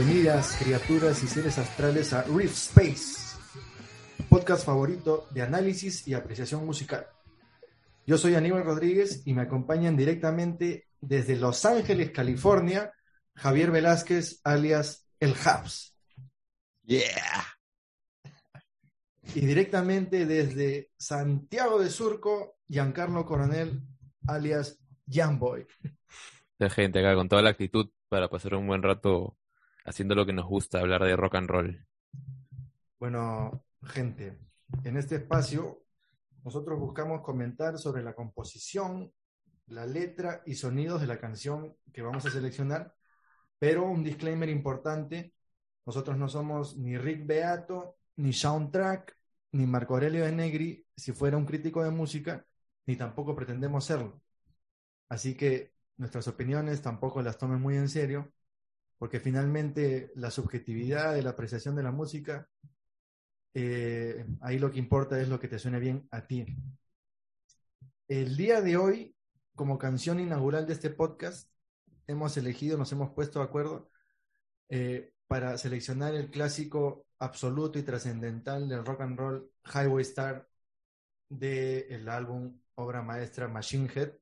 Bienvenidas, criaturas y seres astrales, a Rift Space, podcast favorito de análisis y apreciación musical. Yo soy Aníbal Rodríguez y me acompañan directamente desde Los Ángeles, California, Javier Velázquez, alias El Habs. Yeah. Y directamente desde Santiago de Surco, Giancarlo Coronel, alias Jamboy. La gente acá con toda la actitud para pasar un buen rato haciendo lo que nos gusta, hablar de rock and roll. Bueno, gente, en este espacio nosotros buscamos comentar sobre la composición, la letra y sonidos de la canción que vamos a seleccionar, pero un disclaimer importante, nosotros no somos ni Rick Beato, ni Soundtrack, ni Marco Aurelio de Negri, si fuera un crítico de música, ni tampoco pretendemos serlo. Así que nuestras opiniones tampoco las tomen muy en serio, porque finalmente la subjetividad de la apreciación de la música, eh, ahí lo que importa es lo que te suene bien a ti. El día de hoy, como canción inaugural de este podcast, hemos elegido, nos hemos puesto de acuerdo eh, para seleccionar el clásico absoluto y trascendental del rock and roll Highway Star del álbum obra maestra Machine Head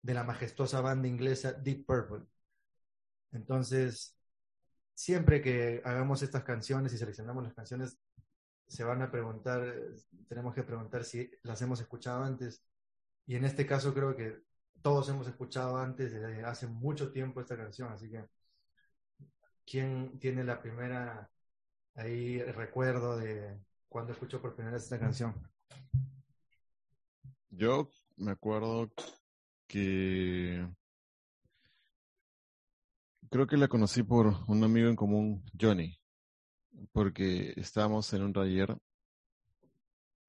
de la majestuosa banda inglesa Deep Purple. Entonces, siempre que hagamos estas canciones y seleccionamos las canciones, se van a preguntar, tenemos que preguntar si las hemos escuchado antes. Y en este caso creo que todos hemos escuchado antes, desde hace mucho tiempo, esta canción. Así que, ¿quién tiene la primera ahí recuerdo de cuando escuchó por primera vez esta canción? Yo me acuerdo que creo que la conocí por un amigo en común, Johnny, porque estábamos en un taller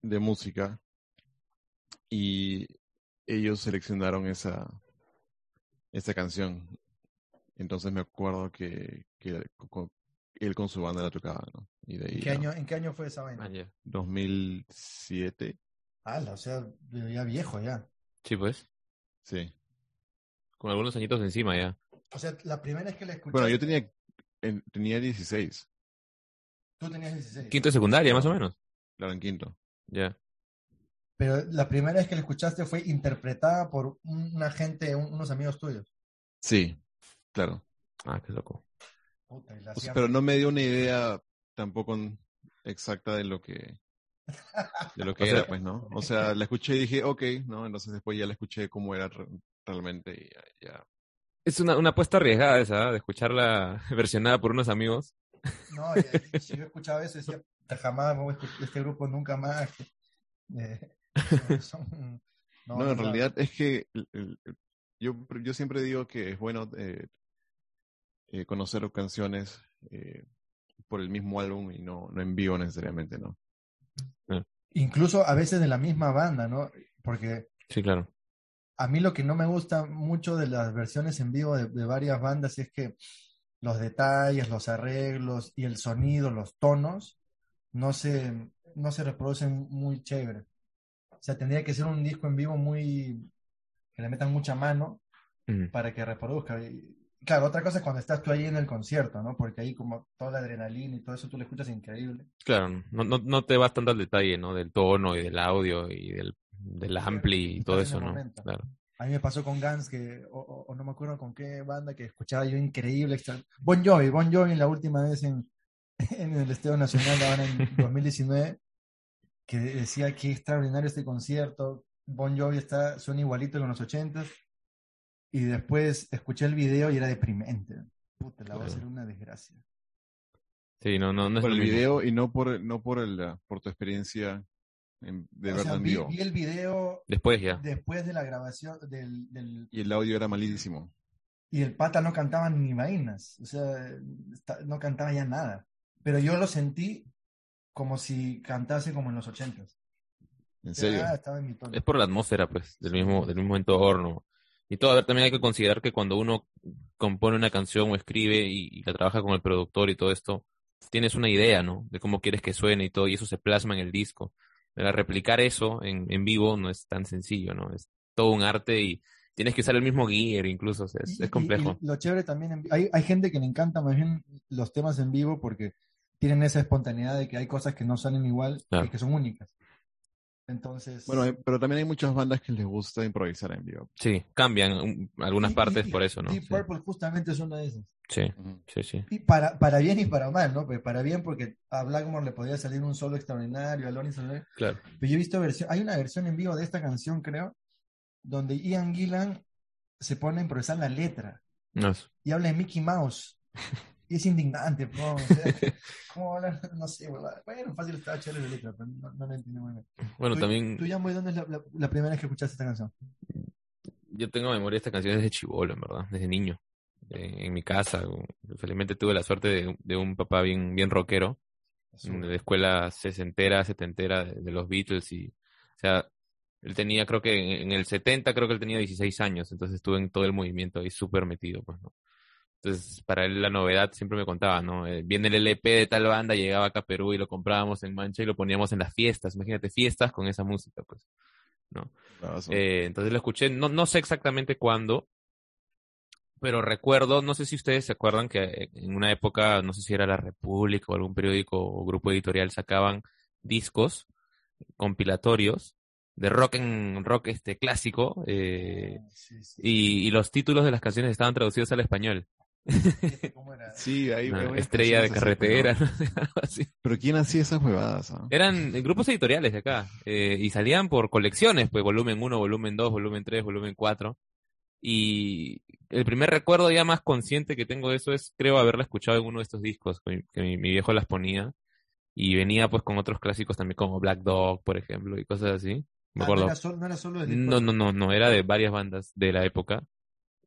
de música y ellos seleccionaron esa, esa canción. Entonces me acuerdo que, que con- él con su banda la tocaba, ¿no? Y de ahí ¿En qué, año, ¿En qué año fue esa vaina? Ah, ya. 2007, Ala, o sea, ya viejo ya. Sí, pues. sí. Con algunos añitos encima ya. O sea, la primera vez que la escuché. Bueno, yo tenía, en- tenía 16, Tú tenías 16. Quinto de secundaria, más o menos. claro, en quinto. Ya. Pero la primera vez que la escuchaste fue interpretada por un- una gente, un- unos amigos tuyos. Sí, claro. Ah, qué loco. Puta, y la O sea, hacían- pero no me dio una idea tampoco exacta de lo que de lo que O sea- era, pues, ¿no? O sea, la escuché y dije, ok, ¿no? Entonces después ya la escuché cómo era re- realmente y ya, ya. Es una, una apuesta arriesgada esa, ¿eh? de escucharla versionada por unos amigos. No, y- si yo escuchaba eso, decía, "Puta, jamás voy a escuchar este grupo nunca más. Eh, son- No, en realidad es que el- el- el- yo, yo siempre digo que es bueno eh, eh, conocer canciones eh, por el mismo álbum y no, no en vivo necesariamente, ¿no? Incluso a veces de la misma banda, ¿no? Porque Sí, claro. A mí lo que no me gusta mucho de las versiones en vivo de, de varias bandas es que los detalles, los arreglos y el sonido, los tonos, no se, no se reproducen muy chévere. O sea, tendría que ser un disco en vivo muy, que le metan mucha mano Mm. para que reproduzca. Y, claro, otra cosa es cuando estás tú ahí en el concierto, ¿no? Porque ahí como toda la adrenalina y todo eso tú lo escuchas increíble. Claro, no, no, no te vas tanto al detalle, ¿no? Del tono y del audio y del, del ampli y todo eso, ¿no? Claro. A mí me pasó con Guns, que, o, o- o no me acuerdo con qué banda, que escuchaba yo increíble. extra- Bon Jovi, Bon Jovi la última vez en, en el Estadio Nacional, ahora en 2019, que decía que extraordinario este concierto. Bon Jovi está, suena igualito que en los 80 y después escuché el video y era deprimente. Puta, la voz Claro. era una desgracia. Sí, no, no, no es Por el mismo. video y no por, no por, el, por tu experiencia en- de O verla sea, en vi, vivo. vi el video Después ya. después de la grabación del, del- Y el audio era malísimo. y el pata no cantaba ni vainas, o sea, está- no cantaba ya nada. Pero yo lo sentí como si cantase como en los ochentas. En serio. Ah, estaba en mi tono. Es por la atmósfera, pues, del mismo, del mismo entorno. Y todo, a ver, también hay que considerar que cuando uno compone una canción o escribe y, y la trabaja con el productor y todo esto, tienes una idea, ¿no? De cómo quieres que suene y todo, y eso se plasma en el disco. Pero replicar eso en, en vivo no es tan sencillo, ¿no? Es todo un arte y, tienes que usar el mismo gear incluso, o sea, es, Y- es complejo. y lo chévere también, en hay, hay gente que le encanta más bien los temas en vivo porque tienen esa espontaneidad de que hay cosas que no salen igual Claro. y que son únicas. Entonces, Bueno, hay- pero también hay muchas bandas que les gusta improvisar en vivo. Sí, cambian algunas y- partes y- por eso, ¿no? Deep Sí, Purple justamente es una de esas. sí, sí, sí. Y para, para bien y para mal, ¿no? Pues para bien porque a Blackmore le podía salir un solo extraordinario, a Lonnie Soler. Claro. Pero yo he visto versión, hay una versión en vivo de esta canción, creo, donde Ian Gillan se pone a improvisar la letra No, es- y habla de Mickey Mouse. Y es indignante, po, o sea, ¿cómo hablar? No sé, ¿verdad? Bueno, fácil estaba chévere la letra, pero no, no la entiendo muy bien. Bueno, Tú- también ¿Tú, Jamboy, dónde es la, la- la primera vez que escuchaste esta canción? yo tengo memoria de esta canción desde chivolo, en verdad, desde niño. En mi casa, felizmente tuve la suerte de, de un papá bien, bien rockero, de escuela sesentera, setentera de, de los Beatles y, o sea, él tenía, creo que en, en el 70, creo que él tenía 16 años, entonces estuve en todo el movimiento ahí súper metido, pues, ¿no? Entonces, para él la novedad siempre me contaba, ¿no? Eh, viene el LP de tal banda, llegaba acá a Perú y lo comprábamos en Mancha y lo poníamos en las fiestas, imagínate, fiestas con esa música, pues, ¿no? Eh, entonces lo escuché, no, no sé exactamente cuándo, pero recuerdo, no sé si ustedes se acuerdan que en una época, no sé si era La República o algún periódico o grupo editorial sacaban discos compilatorios de rock en rock este clásico eh, Ah, sí, sí. y, y los títulos de las canciones estaban traducidos al español. ¿Cómo era? Sí, hay varias estrella de carretera, pero- no así. Pero ¿quién hacía esas huevadas? ah? Eran grupos editoriales de acá eh, y salían por colecciones, pues volumen 1, volumen 2, volumen 3, volumen 4. Y el primer recuerdo ya más consciente que tengo de eso es, creo, haberla escuchado en uno de estos discos que mi, que mi- mi viejo las ponía. Y venía pues con otros clásicos también como Black Dog, por ejemplo, y cosas así. Me Ah, acuerdo. no, era solo, no era solo No, no, no, no, era de varias bandas de la época.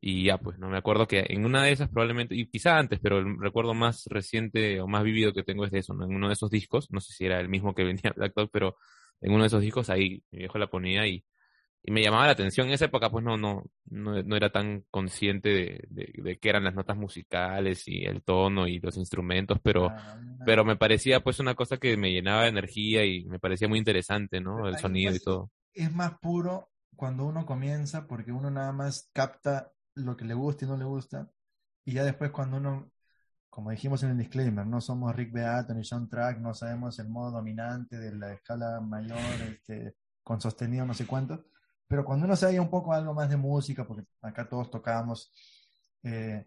Y ya, pues, no me acuerdo que en una de esas probablemente, y quizá antes, pero el recuerdo más reciente o más vivido que tengo es de eso, ¿no? En uno de esos discos, no sé si era el mismo que venía Black Dog, pero en uno de esos discos ahí mi viejo la ponía y, y me llamaba la atención. En esa época, pues, no, no, no, no era tan consciente de, de, de qué eran las notas musicales y el tono y los instrumentos, pero, Ah, no. pero me parecía, pues, una cosa que me llenaba de energía y me parecía muy interesante, ¿no? El sonido y todo. es más puro cuando uno comienza porque uno nada más capta lo que le gusta y no le gusta y ya después cuando uno como dijimos en el disclaimer no somos Rick Beato ni John Track no sabemos el modo dominante de la escala mayor este, con sostenido no sé cuánto pero cuando uno sabe un poco algo más de música porque acá todos tocábamos eh,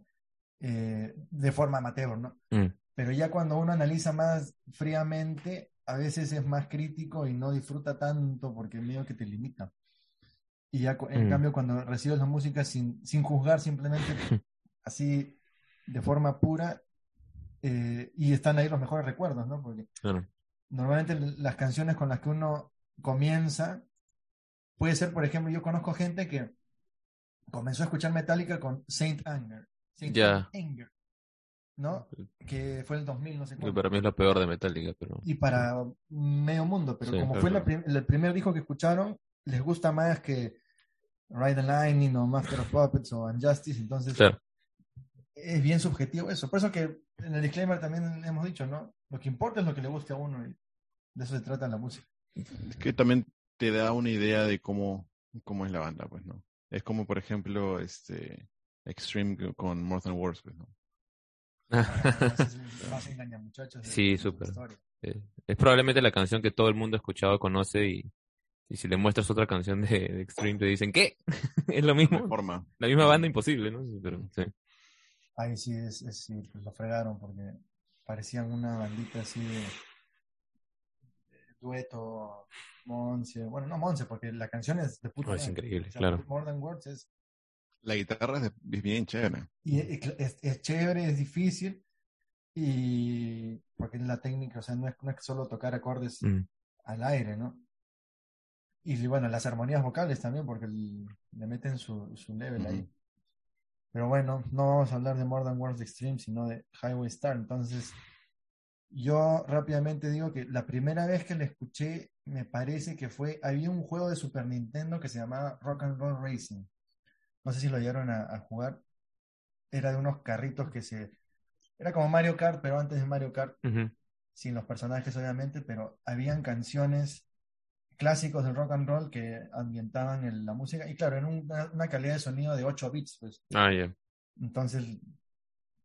eh, de forma amateur no Mm. pero ya cuando uno analiza más fríamente, a veces es más crítico y no disfruta tanto porque medio que te limita. Y ya en Mm. cambio cuando recibes la música sin, sin juzgar, simplemente así de forma pura, eh, y están ahí los mejores recuerdos, ¿no? Porque Claro. normalmente las canciones con las que uno comienza, puede ser, por ejemplo, yo conozco gente que comenzó a escuchar Metallica con Saint Anger. Saint Ya. Anger. ¿No? Que fue el 2000, no sé cuándo. para mí es lo peor de Metallica, pero... Y para medio mundo, pero Sí, como claro, fue la prim- el primer disco que escucharon, les gusta más que Ride the Lightning o Master of Puppets o Unjustice, entonces Claro. es bien subjetivo eso. Por eso que en el disclaimer también hemos dicho, ¿no? Lo que importa es lo que le guste a uno y de eso se trata la música. Es que también te da una idea de cómo, cómo es la banda, pues, ¿no? Es como, por ejemplo, este Extreme con More Than Words, pues, ¿no? Sí, súper. Eh, es probablemente la canción que todo el mundo ha escuchado, conoce y, y si le muestras otra canción de, de Extreme te dicen, ¿qué? es lo mismo. forma. La misma banda imposible, ¿no? Pero, sí. Ahí sí, es, es- sí, pues lo fregaron porque parecían una bandita así de, de dueto, Monse. Bueno, no Monse, porque la canción es de puta Oh, es increíble, O sea, claro. More Than Words es, La guitarra es, de- es bien chévere. y es, es- es chévere, es difícil, y porque la técnica, o sea, no es, no es solo tocar acordes Mm. al aire, ¿no? Y bueno, las armonías vocales también, porque le meten su, su level ahí. Pero bueno, no vamos a hablar de More Than Words Extreme, sino de Highway Star. Entonces, yo rápidamente digo que la primera vez que la escuché, me parece que fue, había un juego de Super Nintendo que se llamaba Rock and Roll Racing. No sé si lo llegaron a, a jugar. Era de unos carritos que se... Era como Mario Kart, pero antes de Mario Kart, sin los personajes obviamente, pero habían canciones clásicos del rock and roll que ambientaban el- la música. Y claro, en una, una calidad de sonido de 8 bits, pues. Ah. Entonces,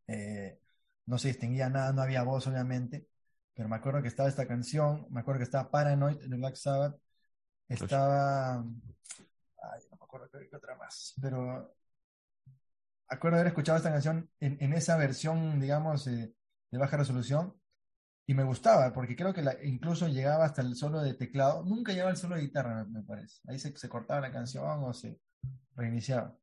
eh, no se distinguía nada, no había voz, obviamente. Pero me acuerdo que estaba esta canción, me acuerdo que estaba Paranoid de Black Sabbath, estaba. Ay, no me acuerdo qué qué otra más, pero. Acuerdo haber escuchado esta canción en, en esa versión, digamos, eh, de baja resolución. Y me gustaba, porque creo que la- incluso llegaba hasta el solo de teclado. Nunca llegaba el solo de guitarra, me, me parece. Ahí se, se cortaba la canción o se reiniciaba.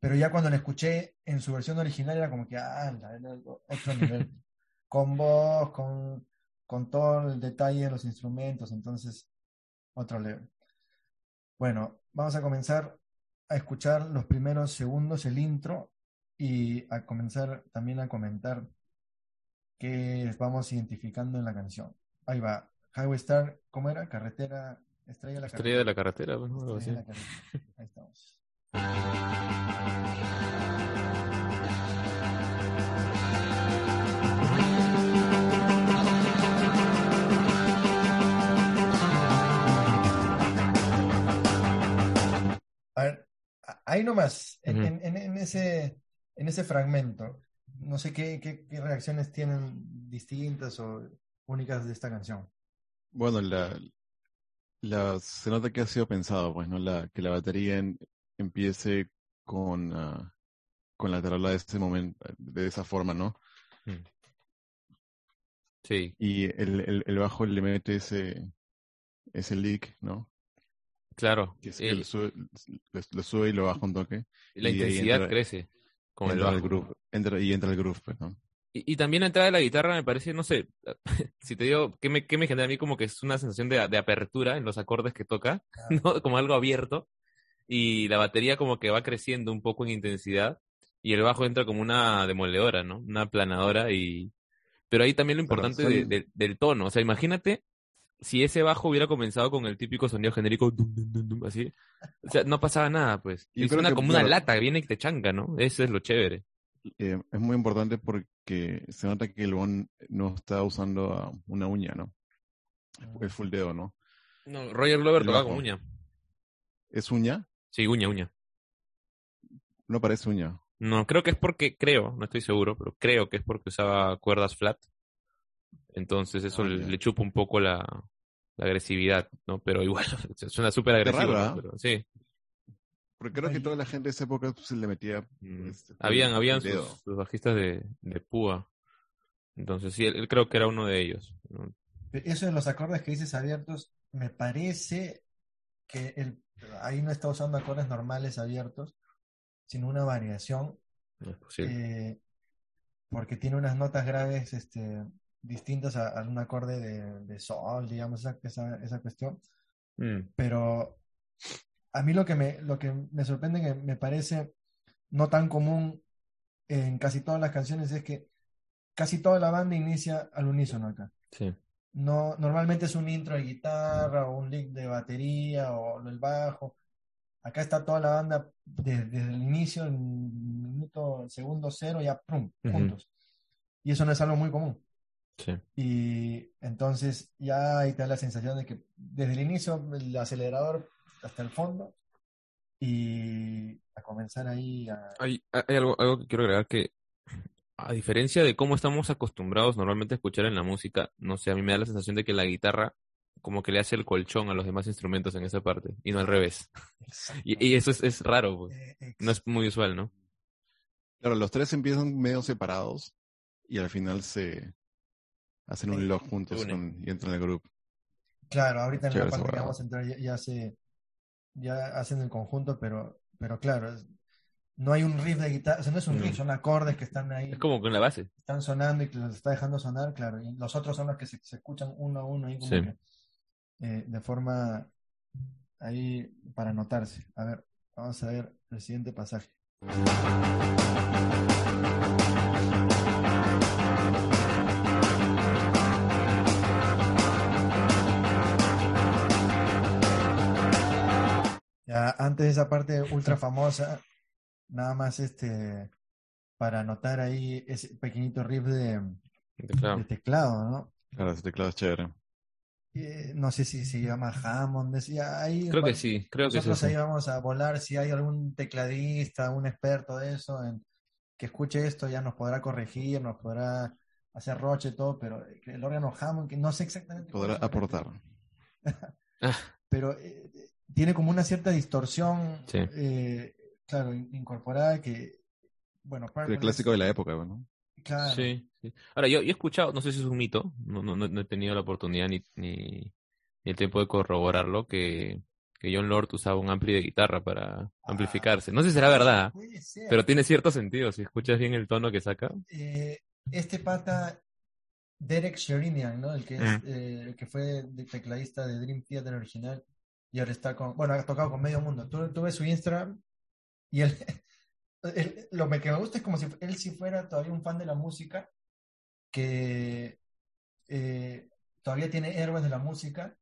Pero ya cuando la escuché en su versión original era como que, ah, era otro nivel. Con voz, con, con todo el detalle de los instrumentos, entonces, otro level. Bueno, vamos a comenzar a escuchar los primeros segundos, el intro, y a comenzar también a comentar qué vamos identificando en la canción. Ahí va. Highway Star, ¿cómo era? Carretera, estrella de la Estrella de la carretera, pues, algo así. Estrella de la carretera. Ahí estamos. A ver, ahí nomás, en ese, en ese fragmento, no sé qué, qué, qué reacciones tienen distintas o únicas de esta canción. Bueno, la, la, se nota que ha sido pensado, pues, ¿no? La, que la batería en- empiece con, ah, con la tarola de este momento, de esa forma, ¿no? Sí, Y el, el, el bajo le mete ese, ese lick, ¿no? claro. Que es que lo sube, lo, lo sube y lo baja un toque. la y intensidad entra- crece con el entra el groove, entra, y entra el groove, pues, ¿no? Y, y también la entrada de la guitarra me parece, no sé, si te digo, ¿qué me, qué me genera a mí? Como que es una sensación de, de apertura en los acordes que toca, ¿no? Como algo abierto. Y la batería como que va creciendo un poco en intensidad. Y el bajo entra como una demoledora, ¿no? Una aplanadora y... Pero ahí también lo importante de- son- de- del tono. O sea, imagínate si ese bajo hubiera comenzado con el típico sonido genérico, dum, dum, dum, dum, así. O sea, no pasaba nada, pues. Y suena que, como una claro. lata, viene y te chanca, ¿no? Eso es lo chévere. Eh, es muy importante porque se nota que el bon no está usando ah, una uña, ¿no? Es full dedo, ¿no? No, Roger Glover tocaba con uña. ¿Es uña? Sí, uña, uña. No parece uña. No, creo que es porque, creo, no estoy seguro, pero creo que es porque usaba cuerdas flat. Entonces eso Ah, le, le chupa un poco la, la agresividad, ¿no? Pero igual, suena súper agresivo, raro, ¿no? Pero sí. Porque creo que toda la gente de esa época pues, se le metía. Mm. este, full Habían, habían sus, sus bajistas de, de púa. Entonces sí, él, él creo que era uno de ellos. ¿no? Eso de los acordes que dices abiertos, me parece que el, ahí no está usando acordes normales abiertos, sino una variación, No es posible. eh, porque tiene unas notas graves este, distintas a, a un acorde de, de sol, digamos, esa, esa, esa cuestión. Mm, Pero a mí lo que me, lo que me sorprende, que me parece no tan común en casi todas las canciones, es que casi toda la banda inicia al unísono acá. sí. No, normalmente es un intro de guitarra o un lick de batería o el bajo. Acá está toda la banda de- desde el inicio, en minuto, segundo cero, ya pum, juntos. Y eso no es algo muy común. Sí. Y entonces ya ahí te da la sensación de que desde el inicio el acelerador hasta el fondo y a comenzar ahí a... Hay, hay algo, algo que quiero agregar que, a diferencia de cómo estamos acostumbrados normalmente a escuchar en la música, no sé, a mí me da la sensación de que la guitarra como que le hace el colchón a los demás instrumentos en esa parte, y no al revés. Y, y eso es, es raro, pues. Eh, No es muy usual, ¿no? Claro, los tres empiezan medio separados y al final se hacen un lock juntos con- y entran al grupo. Claro, ahorita en Chévere la parte que vamos a entrar ya, ya se ya hacen el conjunto, pero, pero claro, es- no hay un riff de guitarra, o sea, no es un riff, son acordes que están ahí, Es como con la base. están sonando y que los está dejando sonar, claro, y los otros son los que se, se escuchan uno a uno ahí como Sí. que, eh, de forma ahí para notarse. A ver, vamos a ver el siguiente pasaje. Antes de esa parte ultra famosa, nada más este para anotar ahí ese pequeñito riff de, de- Claro. de teclado, ¿no? Claro, ese teclado es chévere. eh, no sé si se llama Hammond, decía ahí. Creo que sí, creo que es Nosotros ahí vamos a volar, si hay algún tecladista, un experto de eso, en, que escuche esto, ya nos podrá corregir, nos podrá hacer roche y todo, pero el órgano Hammond, que no sé exactamente. Podrá aportar. Ah, pero eh, tiene como una cierta distorsión, Sí. eh, claro, in- incorporada que, bueno, para El clásico de la época, bueno. Claro. Sí, sí. Ahora, yo, yo he escuchado, no sé si es un mito, no, no, no no he tenido la oportunidad ni, ni, ni el tiempo de corroborarlo, que, que John Lord usaba un ampli de guitarra para amplificarse. No sé si será verdad, ser. pero tiene cierto sentido, si escuchas bien el tono que saca. Eh, este pata, Derek Sherinian, ¿no? El que, es, Mm. eh, el que fue tecladista de Dream Theater original y ahora está con, bueno, ha tocado con medio mundo. Tú, tú ves su Instagram y él, él- lo que me gusta es como si él si fuera todavía un fan de la música que eh, todavía tiene héroes de la música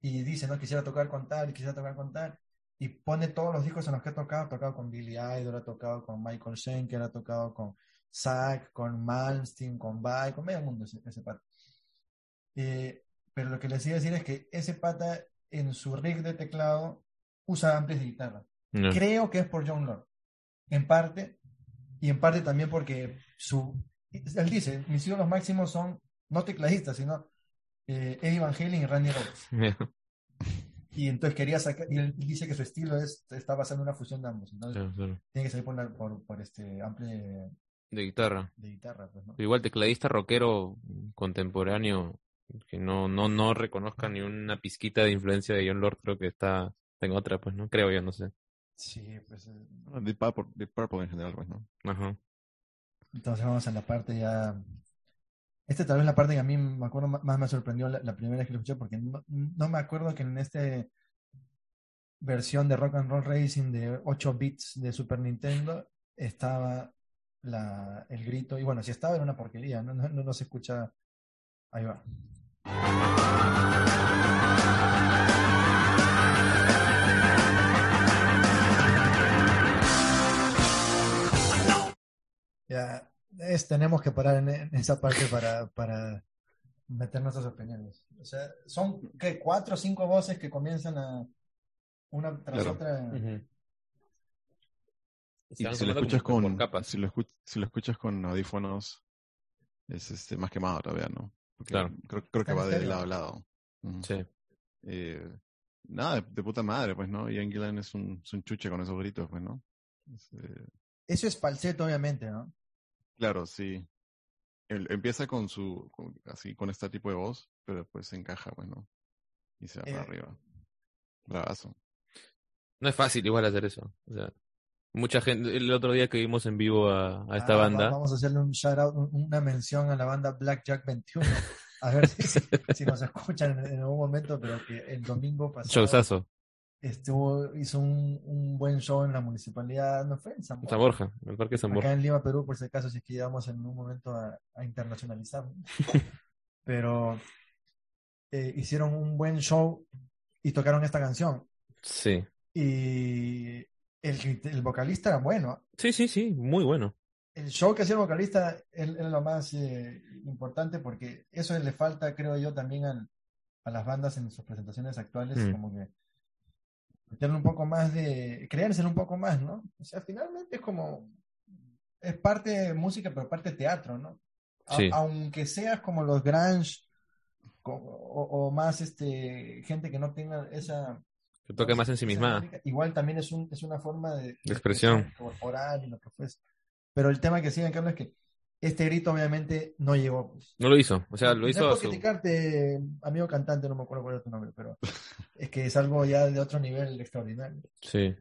y dice, no, quisiera tocar con tal, quisiera tocar con tal, y pone todos los discos en los que ha tocado, ha tocado con Billy Idol, ha tocado con Michael Schenker, ha tocado con Zack, con Malmsteen, con Vai, con medio mundo ese, ese pata. Eh, pero lo que les iba a decir es que ese pata en su rig de teclado usa amplis de guitarra. No. Creo que es por John Lord, en parte, y en parte también porque su, él dice, mis ídolos máximos son no tecladistas, sino eh, Eddie Van Halen y Randy Rhoads. Y entonces quería sacar, y él dice que su estilo es, está basado en una fusión de ambos. Entonces claro. tiene que salir por, una- por, por este amplio de, De guitarra. de guitarra, pues, igual tecladista rockero contemporáneo que no, no, no reconozca ni una pizquita de influencia de John Lord, creo que está en otra, pues, ¿no? Creo yo, no sé. Sí, pues. eh, Deep Purple, Deep Purple en general, pues, ¿no? Ajá. Entonces vamos a la parte ya. Esta tal vez la parte que a mí me acuerdo más me sorprendió la, la primera vez que lo escuché, porque no, no me acuerdo que en esta versión de Rock and Roll Racing de 8 bits de Super Nintendo estaba la, el grito, y bueno, si estaba era una porquería, no, no, no, no se escucha. Ahí va. Ya, es, tenemos que parar en, en esa parte para, para meter nuestras opiniones. O sea, son ¿qué? cuatro o cinco voces que comienzan a una tras Claro. otra. Y si lo escuchas con, capas. si lo, si lo escuchas con audífonos, es este más quemado todavía, ¿no? Porque Claro. Creo, creo que ¿En va de lado a lado. Sí. Eh, nada, de, de puta madre, pues, ¿no? Ian Gillan es un, es un chuche con esos gritos, pues, ¿no? Es, eh, Eso es falseto, obviamente, ¿no? claro, sí. Él empieza con su, con- así, con este tipo de voz, pero después se encaja, pues, ¿no? Y se va para Eh, arriba. Bravazo. No es fácil igual hacer eso. O sea, mucha gente, el otro día que vimos en vivo a, a esta Ah, banda, Vamos a hacerle un shout out, un- una mención a la banda Blackjack 21. A ver si, si- si nos escuchan en, en algún momento, pero que el domingo pasado showzazo, estuvo, hizo un, un buen show en la municipalidad, no fue en San Borja. San Borja, en el Parque San Borja. Acá en Lima, Perú, por si acaso, si es que llegamos en un momento a, a internacionalizar. Pero eh, hicieron un buen show y tocaron esta canción. Sí. Y el, el vocalista era bueno. Sí, sí, sí, muy bueno. El show que hacía el vocalista era lo más eh, importante porque eso le falta, creo yo, también al- a las bandas en sus presentaciones actuales, Mm. como que meterle un poco más de, creérselo un poco más, ¿no? O sea, finalmente es como, es parte de música, pero parte de teatro, ¿no? A- Sí. Aunque seas como los grunge o, o más este gente que no tenga esa Que toque más en sí misma. igual también es un, es una forma de, de expresión. corporal y lo que fuese. Pero el tema que sigue en cambio es que este grito obviamente no llegó. Pues. No lo hizo. O sea, lo No hizo a por su... criticarte, amigo cantante, no me acuerdo cuál es tu nombre, pero es que es algo ya de otro nivel extraordinario. Sí.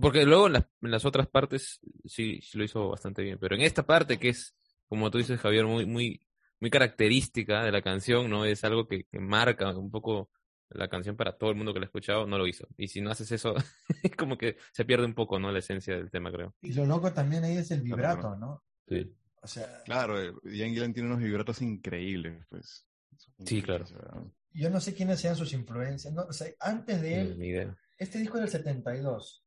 Porque luego en las, en las otras partes sí, sí lo hizo bastante bien. Pero en esta parte que es, como tú dices, Javier, muy, muy, muy característica de la canción, ¿no? Es algo que, que marca un poco la canción para todo el mundo que la ha escuchado, no lo hizo. Y si no haces eso, es como que se pierde un poco, ¿no? La esencia del tema, creo. Y lo loco también ahí es el vibrato, ¿no? Sí. O sea, Claro, eh, Ian Gillan tiene unos vibratos increíbles, pues. Sí, claro. Yo no sé quiénes sean sus influencias. ¿no? O sea, antes de él, Ni idea. Este disco es del 72.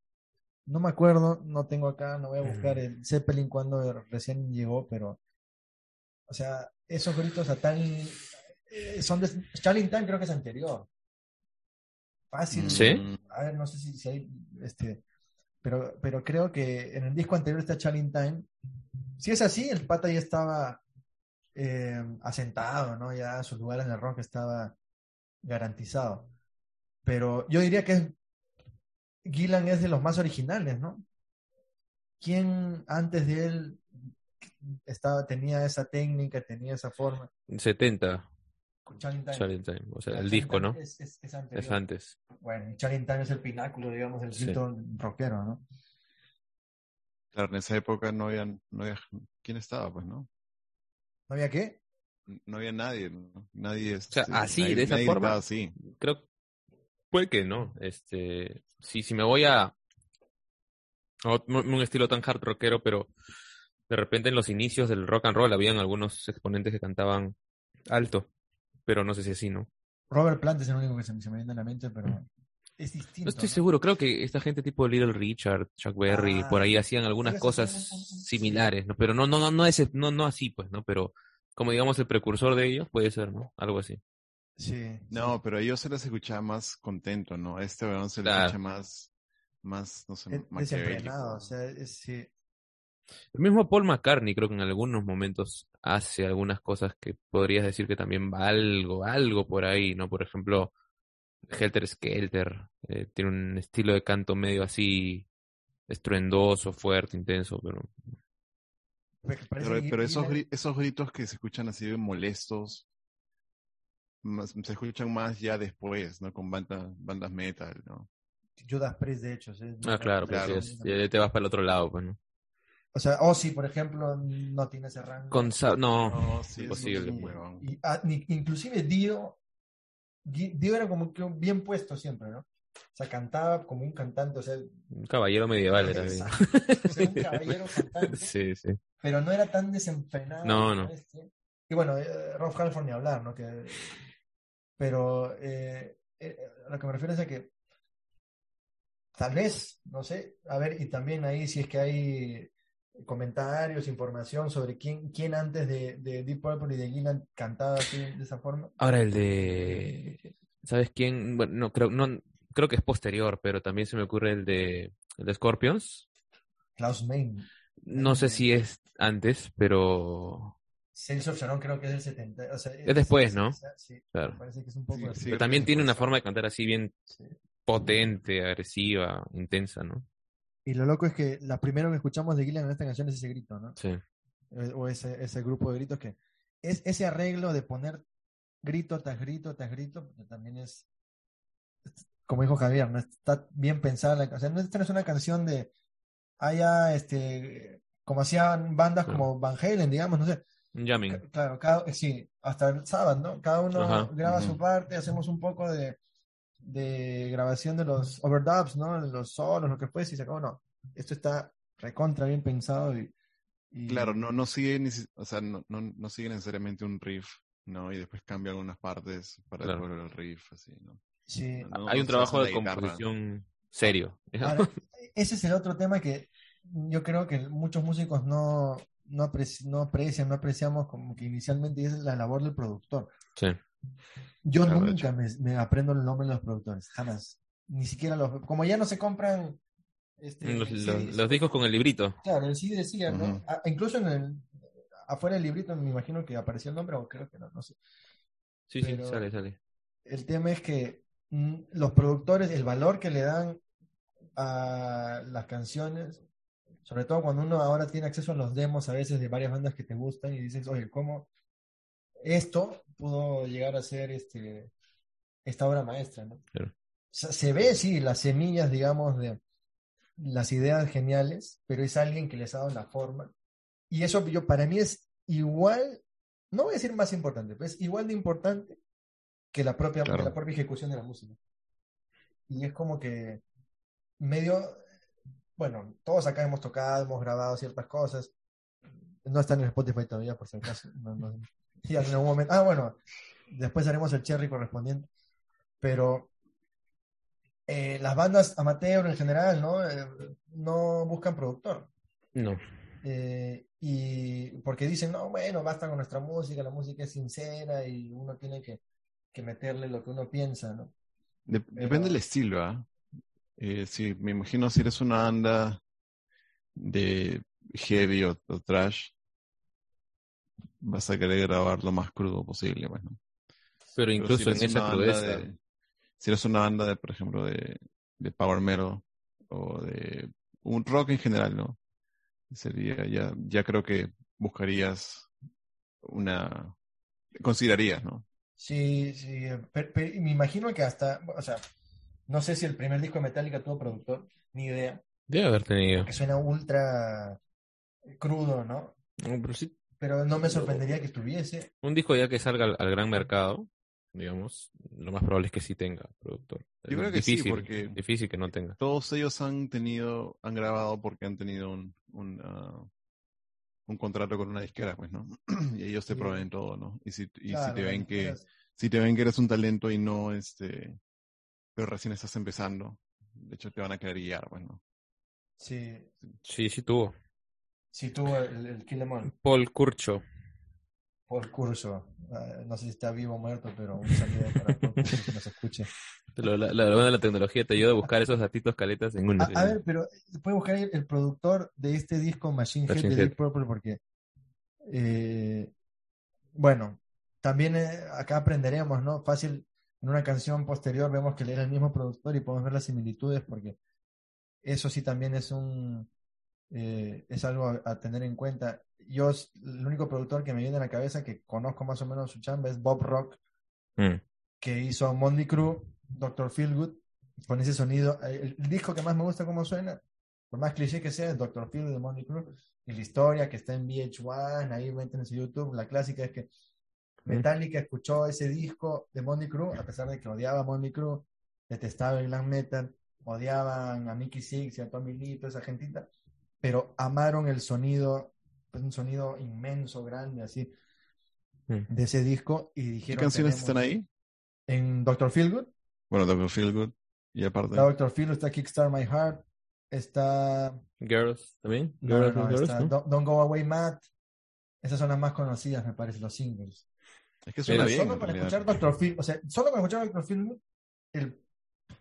No me acuerdo, no tengo acá, no voy a buscar el Zeppelin cuando recién llegó, pero. O sea, esos gritos a tal. eh, son de Charlie Time creo que es anterior. Fácil. ¿Sí? A ver, no sé si, si hay, este, pero, pero creo que en el disco anterior está Charlie Time. Si es así, el pata ya estaba eh, asentado, ¿no? Ya su lugar en el rock estaba garantizado. Pero yo diría que es- Gillan es de los más originales, ¿no? ¿Quién antes de él estaba, tenía esa técnica, tenía esa forma? 70, Con Charlie Time. Charlie Time. O sea, el Charlie disco, Time ¿no? Es, es- es anterior. Es antes. Bueno, y Charlie Time es el pináculo, digamos, del Sí. grito rockero, ¿no? Claro, en esa época no había, no había, ¿quién estaba? Pues, ¿no? ¿No había qué? No había nadie, ¿no? Nadie, sea, este, así, nadie- de esa nadie forma. así. Creo, puede que no. Este, sí, si me voy a, a un un estilo tan hard rockero, pero de repente en los inicios del rock and roll habían algunos exponentes que cantaban alto, pero no sé si así, ¿no? Robert Plant es el único que se, me- se me viene a la mente, pero es distinto. No estoy seguro, creo que esta gente tipo Little Richard, Chuck Berry, Ah, por ahí hacían algunas cosas similares, ¿no? Pero no, no, no, no, ese, no, no así, pues, ¿no? Pero como digamos el precursor de ellos, puede ser, ¿no? Algo así. Sí. No, pero a ellos se les escuchaba más contento, ¿no? A este weón se le Claro. escucha más, más, no sé, Es maquiavélico. desenfrenado, o sea, es, sí. El mismo Paul McCartney creo que en algunos momentos hace algunas cosas que podrías decir que también va algo, algo por ahí, ¿no? Por ejemplo, Helter Skelter eh, tiene un estilo de canto medio así estruendoso, fuerte, intenso, pero Pero, esos, gri- esos gritos que se escuchan así molestos, más- se escuchan más ya después, ¿no? Con bandas, bandas metal, ¿no? Judas Priest, de hecho. sí, ah, claro, pues Claro. sí, es- ya te vas para el otro lado, pues, ¿no? O sea, Ozzy, por ejemplo, no tiene ese rango. Con Sa- no, No, sí, imposible. Y, ah, ni- inclusive Dio, Di- Dio era como que bien puesto siempre, ¿no? O sea, cantaba como un cantante, o sea, un caballero medieval era. bien. O sea, un caballero cantante, Sí, sí. pero no era tan desenfrenado. No, no. este. Y bueno, eh, Rob Halford ni hablar, ¿no? Que, pero eh, eh, a lo que me refiero es a que tal vez, no sé, a ver, y también ahí si es que hay comentarios, información sobre quién, quién antes de, de Deep Purple y de Gillan cantaba así de esa forma. Ahora el de, ¿sabes quién? Bueno, no creo, no, creo que es posterior, pero también se me ocurre el de, el de Scorpions. Klaus Main. No sé si es antes, pero Sales of Sharon creo que es del 70. O sea, Es después, ¿no? Sí, claro. parece que es un poco Sí, así. sí. Pero también tiene una forma de cantar así bien Sí. potente, agresiva, intensa, ¿no? Y lo loco es que la primera que escuchamos de Gillian en esta canción es ese grito, ¿no? Sí. Eh, O ese, ese grupo de gritos que es ese arreglo de poner grito tras grito tras grito, porque también es, como dijo Javier, ¿no? está bien pensada la canción. No, esta no es una canción de, haya, este, como hacían bandas como Van Halen, digamos, no sé. Jamming. Claro, cada, sí, hasta el sábado, ¿no? Cada uno Ajá. graba su parte, hacemos un poco de, de grabación de los overdubs, ¿no? De los solos, lo que fuese, y se acabó, no. Esto está recontra bien pensado y, y- Claro, no, no sigue, ni- o sea, no, no, no sigue necesariamente un riff, ¿no? Y después cambia algunas partes para Claro. volver al riff, así, ¿no? Sí. No- Hay un trabajo de composición serio. Ahora, ese es el otro tema que yo creo que muchos músicos no, no, apreci- no aprecian, no apreciamos como que inicialmente y esa es la labor del productor. Sí. Yo Claro, nunca me, me aprendo el nombre de los productores, jamás. Ni siquiera los... Como ya no se compran... Este, Los, CDs, los- los discos con el librito. Claro, el CD decía, ¿no? Ah, incluso en el... Afuera del librito me imagino que apareció el nombre, o creo que no, no sé. Sí, Pero- sí, sale, sale. El tema es que mm, los productores, el valor que le dan a las canciones, sobre todo cuando uno ahora tiene acceso a los demos a veces de varias bandas que te gustan y dices, oye, ¿cómo esto pudo llegar a ser este, esta obra maestra, ¿no? Claro. O sea, se ve, sí, las semillas, digamos, de las ideas geniales, pero es alguien que les ha dado la forma. Y eso yo, para mí es igual, no voy a decir más importante, pero es igual de importante que la propia, que Claro. la propia ejecución de la música. Y es como que medio, bueno, todos acá hemos tocado, hemos grabado ciertas cosas. No están en Spotify todavía, por si acaso. No, no. Sí, en algún momento. Ah, bueno, después haremos el cherry correspondiente. Pero eh, las bandas amateur en general, ¿no? Eh, no buscan productor. No. Eh, y porque dicen, no, bueno, basta con nuestra música, la música es sincera y uno tiene que, que meterle lo que uno piensa, ¿no? De- Depende del estilo, ¿ah? Eh, sí, me imagino si eres una banda de heavy o, o trash, vas a querer grabar lo más crudo posible, bueno. Pero Pero incluso si en eres esa una banda crudeza. de- si eres una banda de, por ejemplo, de, de power metal o de un rock en general, ¿no? Sería ya, ya creo que buscarías una, considerarías, ¿no? Sí, sí, pero, me imagino que hasta, o sea, no sé si el primer disco de Metallica tuvo productor, ni idea, Debe haber tenido. que suena ultra crudo, ¿no? No, pero sí, Pero no me sorprendería que tuviese. un disco ya que salga al, al gran mercado, digamos, lo más probable es que sí tenga productor. Yo creo que sí, difícil, porque- difícil que no tenga. Todos ellos han tenido, han grabado porque han tenido un, un, ah, un contrato con una disquera, pues, ¿no? Y ellos te Sí. proveen todo, ¿no? Y si, y Claro, si te ven que, disqueras- si te ven que eres un talento y no, este, pero recién estás empezando, de hecho te van a querer guiar, pues, ¿no? Sí, Sí, sí tuvo. Sí tuvo el, el Kill Em All Paul Curcho. por curso. Ah, no sé si está vivo o muerto, pero un saludo para Paul que nos escuche. La, la, la, la tecnología te ayuda a buscar esos datitos caletas en una. A, a ver, pero puede buscar el productor de este disco Machine Head Machine de Head. Deep Purple porque, eh, bueno, también eh, acá aprenderemos, ¿no? Fácil, en una canción posterior vemos que él era el mismo productor y podemos ver las similitudes porque eso sí también es un, eh, es algo a, a tener en cuenta. Yo, el único productor que me viene a la cabeza que conozco más o menos su chamba es Bob Rock, Mm. que hizo Monday Crew, Doctor Feelgood, con ese sonido. El, el disco que más me gusta cómo suena, por más cliché que sea, es Doctor Feelgood de Monday Crew. Y la historia que está en VH1, ahí meten en su YouTube, la clásica es que Metallica escuchó ese disco de Monday Crew, a pesar de que odiaba a Monday Crew, detestaba el glam metal, odiaban a Mickey Six y a Tommy Lee, toda esa gentita, pero amaron el sonido, pues un sonido inmenso, grande, así, Mm. de ese disco y ¿Qué dijeron canciones "Tenemos- están ahí? en Doctor Feelgood. Bueno, Dr. Feelgood y aparte. Está Doctor Feelgood, está Kickstart My Heart, está. Girls también. No, Girls, no, Girls, está ¿no? Don't, Don't Go Away Matt. Esas son las más conocidas, me parece, los singles. Es que suena Pero bien. solo para realidad. escuchar Doctor Feelgood, o sea, solo para escuchar Doctor Feelgood, el,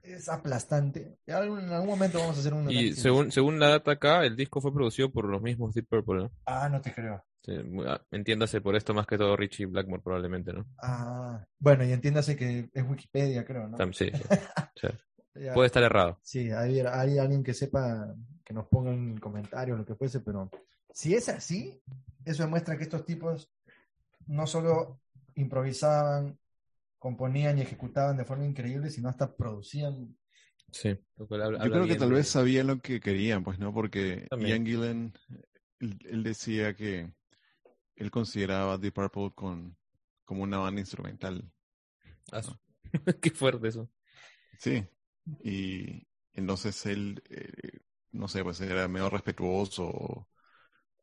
es aplastante. En algún, en algún momento vamos a hacer un. Y según, según la data acá, el disco fue producido por los mismos Deep Purple, ¿no? Ah, no te creo. Sí, ah, entiéndase por esto más que todo Richie Blackmore probablemente, ¿no? Ah, bueno, y entiéndase que es Wikipedia, creo, ¿no? Sí, sí. Sí. Ya. Puede estar errado. Sí, hay, hay alguien que sepa, que nos ponga en comentarios lo que fuese, pero si es así, eso demuestra que estos tipos no solo improvisaban, componían y ejecutaban de forma increíble, sino hasta producían. Sí. Lo cual habla- Yo creo que tal de- vez sabían lo que querían, pues, ¿no? Porque También. Ian Gillan, él, él decía que él consideraba Deep Purple con, como una banda instrumental. Ah, Qué fuerte eso. Sí. Y entonces él, eh, no sé, pues era medio respetuoso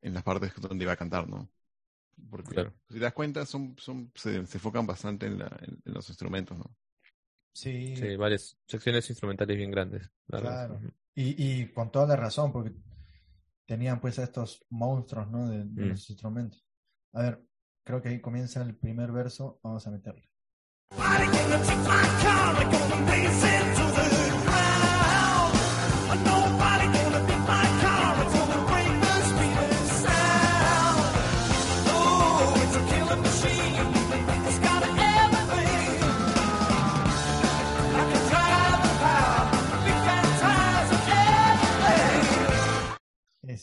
en las partes donde iba a cantar, ¿no? Porque Claro. si te das cuenta, son, son, se, se enfocan bastante en, la, en, en los instrumentos, ¿no? Sí, Sí, varias secciones instrumentales bien grandes. Claro. Y, y con toda la razón, porque tenían pues a estos monstruos, ¿no? De, de Mm. los instrumentos. A ver, creo que ahí comienza el primer verso, vamos a meterle. Nobody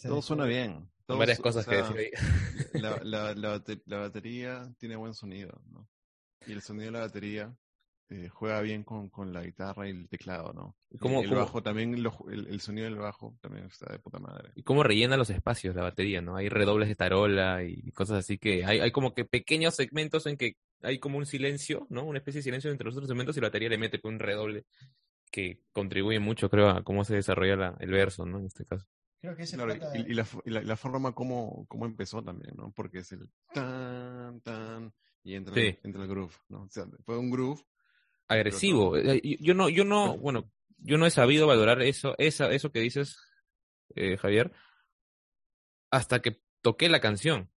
Todo suena bien. Todo Varias su- cosas o que decir ahí. La, la, la, bate- la batería tiene buen sonido, ¿no? Y el sonido de la batería eh, juega bien con, con la guitarra y el teclado, ¿no? ¿Y cómo- el cómo- bajo también, lo- el, el sonido del bajo también está de puta madre. Y cómo rellena los espacios la batería, ¿no? Hay redobles de tarola y cosas así que hay, hay como que pequeños segmentos en que hay como un silencio, ¿no? Una especie de silencio entre los otros segmentos y la batería le mete un redoble que contribuye mucho, creo, a cómo se desarrolla la- el verso, ¿no? En este caso. Creo que ese Claro, pata- y, y la, y la, la forma como, como empezó también, ¿no? Porque es el tan, tan, y entra, Sí. entra el groove, ¿no? O sea, fue un groove. Agresivo. Eh, Yo, no, yo no, bueno, yo no he sabido valorar eso, esa, eso que dices, eh, Javier, hasta que toqué la canción.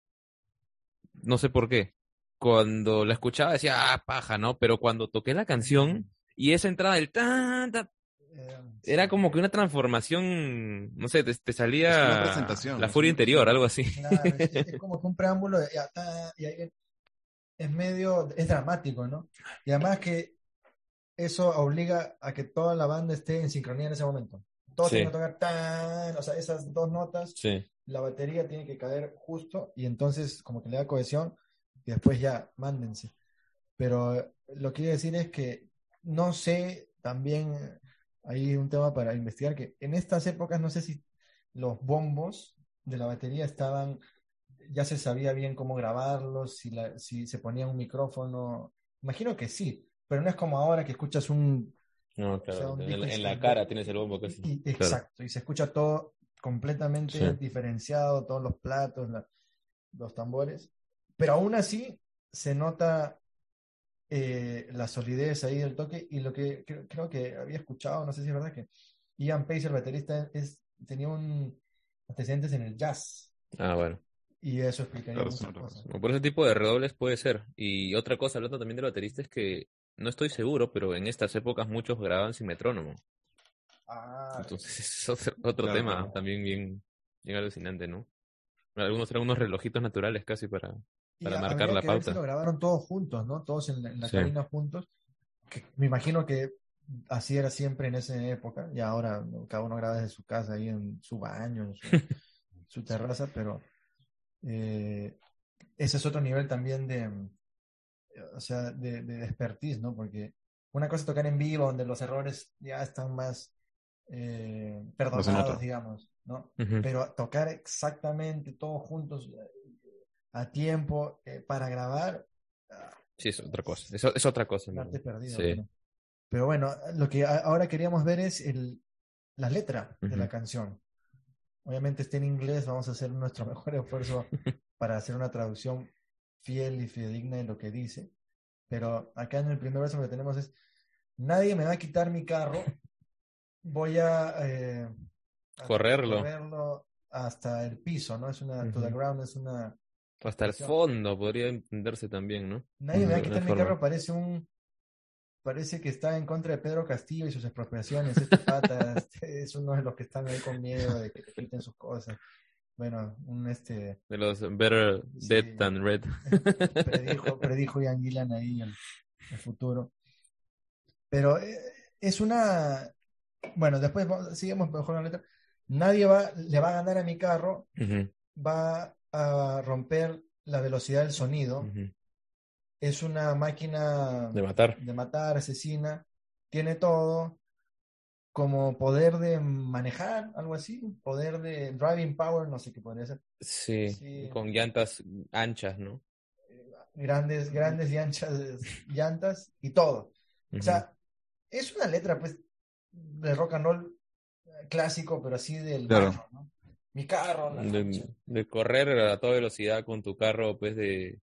No sé por qué. Cuando la escuchaba decía, ah, paja, ¿no? Pero cuando toqué la canción y esa entrada del tan, tan, era como que una transformación, no sé, te, te salía presentación, la furia interior, algo así. Claro, es, es como que un preámbulo de, ya, ta, y ahí es medio, es dramático, ¿no? Y además que eso obliga a que toda la banda esté en sincronía en ese momento. Todos Sí. tienen que tocar tan, o sea, esas dos notas, Sí. la batería tiene que caer justo y entonces como que le da cohesión y después ya, mándense. Pero eh, lo que quiero decir es que no sé, también hay un tema para investigar, que en estas épocas no sé si los bombos de la batería estaban, ya se sabía bien cómo grabarlos, si, la, si se ponía un micrófono, imagino que sí, pero no es como ahora que escuchas un... No, o sea, claro. un En, la cara tienes el bombo casi. y- Claro. exacto, y se escucha todo completamente Sí. diferenciado, todos los platos, la- los tambores, pero aún así se nota eh, la solidez ahí del toque y lo que creo, creo que había escuchado, no sé si es verdad que Ian Pace, el baterista, es, tenía un antecedentes en el jazz Ah, bueno. y eso explicaría Claro, muchas cosas. Por ese tipo de redobles puede ser. Y otra cosa, hablando también del baterista, es que no estoy seguro, pero en estas épocas muchos grababan sin metrónomo. Ah, Entonces es otro, otro Claro, tema claro. también bien, bien alucinante, ¿no? Algunos eran unos relojitos naturales casi para... para marcar la que pauta. lo grabaron todos juntos, ¿no? Todos en la, en la Sí. cabina juntos. Que me imagino que así era siempre en esa época. Y ahora cada uno graba desde su casa, ahí en su baño, en su, su terraza, pero eh, ese es otro nivel también de, o sea, de, de expertise, ¿no? Porque una cosa es tocar en vivo, donde los errores ya están más eh, perdonados, digamos, ¿no? Ujú. Pero tocar exactamente todos juntos a tiempo eh, para grabar, ah, Sí, es otra cosa. Es, es otra cosa. arte perdido. Sí. ¿no? Pero bueno, lo que ahora queríamos ver es el, la letra de la canción. Obviamente está en inglés, vamos a hacer nuestro mejor esfuerzo para hacer una traducción fiel y fidedigna de lo que dice. Pero acá en el primer verso lo que tenemos es, nadie me va a quitar mi carro, voy a, eh, a Correrlo. correrlo hasta el piso, ¿no? Es una, to the ground, es una... Hasta el fondo podría entenderse también, ¿no? Nadie me va a quitar mi carro, parece un... Parece que está en contra de Pedro Castillo y sus expropiaciones. Este pata este es uno de los que están ahí con miedo de que te quiten sus cosas. Bueno, un este De los Better Sí. Dead Than Red. predijo, predijo Ian Gillan ahí el, el futuro. Pero eh, es una. Bueno, después seguimos mejor la letra. Nadie va, le va a ganar a mi carro, Ujú, va a romper la velocidad del sonido. Es una máquina De matar. de matar, asesina, tiene todo como poder de manejar, algo así, poder de driving power, no sé qué podría ser. Sí, Sí. con llantas anchas, ¿no? Grandes, grandes y anchas llantas y todo. O sea, es una letra, pues, de rock and roll eh, clásico, pero así del Claro. macho, ¿no? Mi carro, la de, correr a toda velocidad con tu carro, pues de...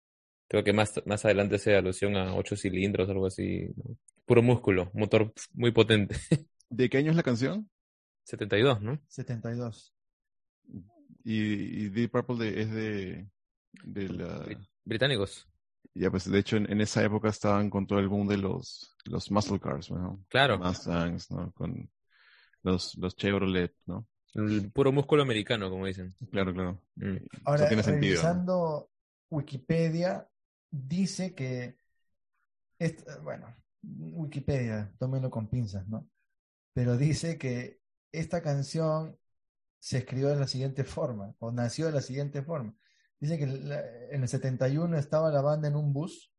Creo que más, más adelante se alusión a ocho cilindros, algo así. ¿no? Puro músculo, motor muy potente. ¿De qué año es la canción? 72, ¿no? 72. Y, y Deep Purple de- es de, de la... Brit- Británicos. Ya, pues de hecho en, en esa época estaban con todo el boom de los, los muscle cars, ¿no? Claro, Mustangs, ¿no? Con los, los Chevrolet, ¿no? El puro músculo americano, como dicen. Claro, claro. Mm. Ahora, Eso tiene sentido. ¿no? revisando Wikipedia, dice que, bueno, Wikipedia, tómenlo con pinzas, ¿no? Pero dice que esta canción se escribió de la siguiente forma, o nació de la siguiente forma. Dice que la- en el 71 estaba la banda en un bus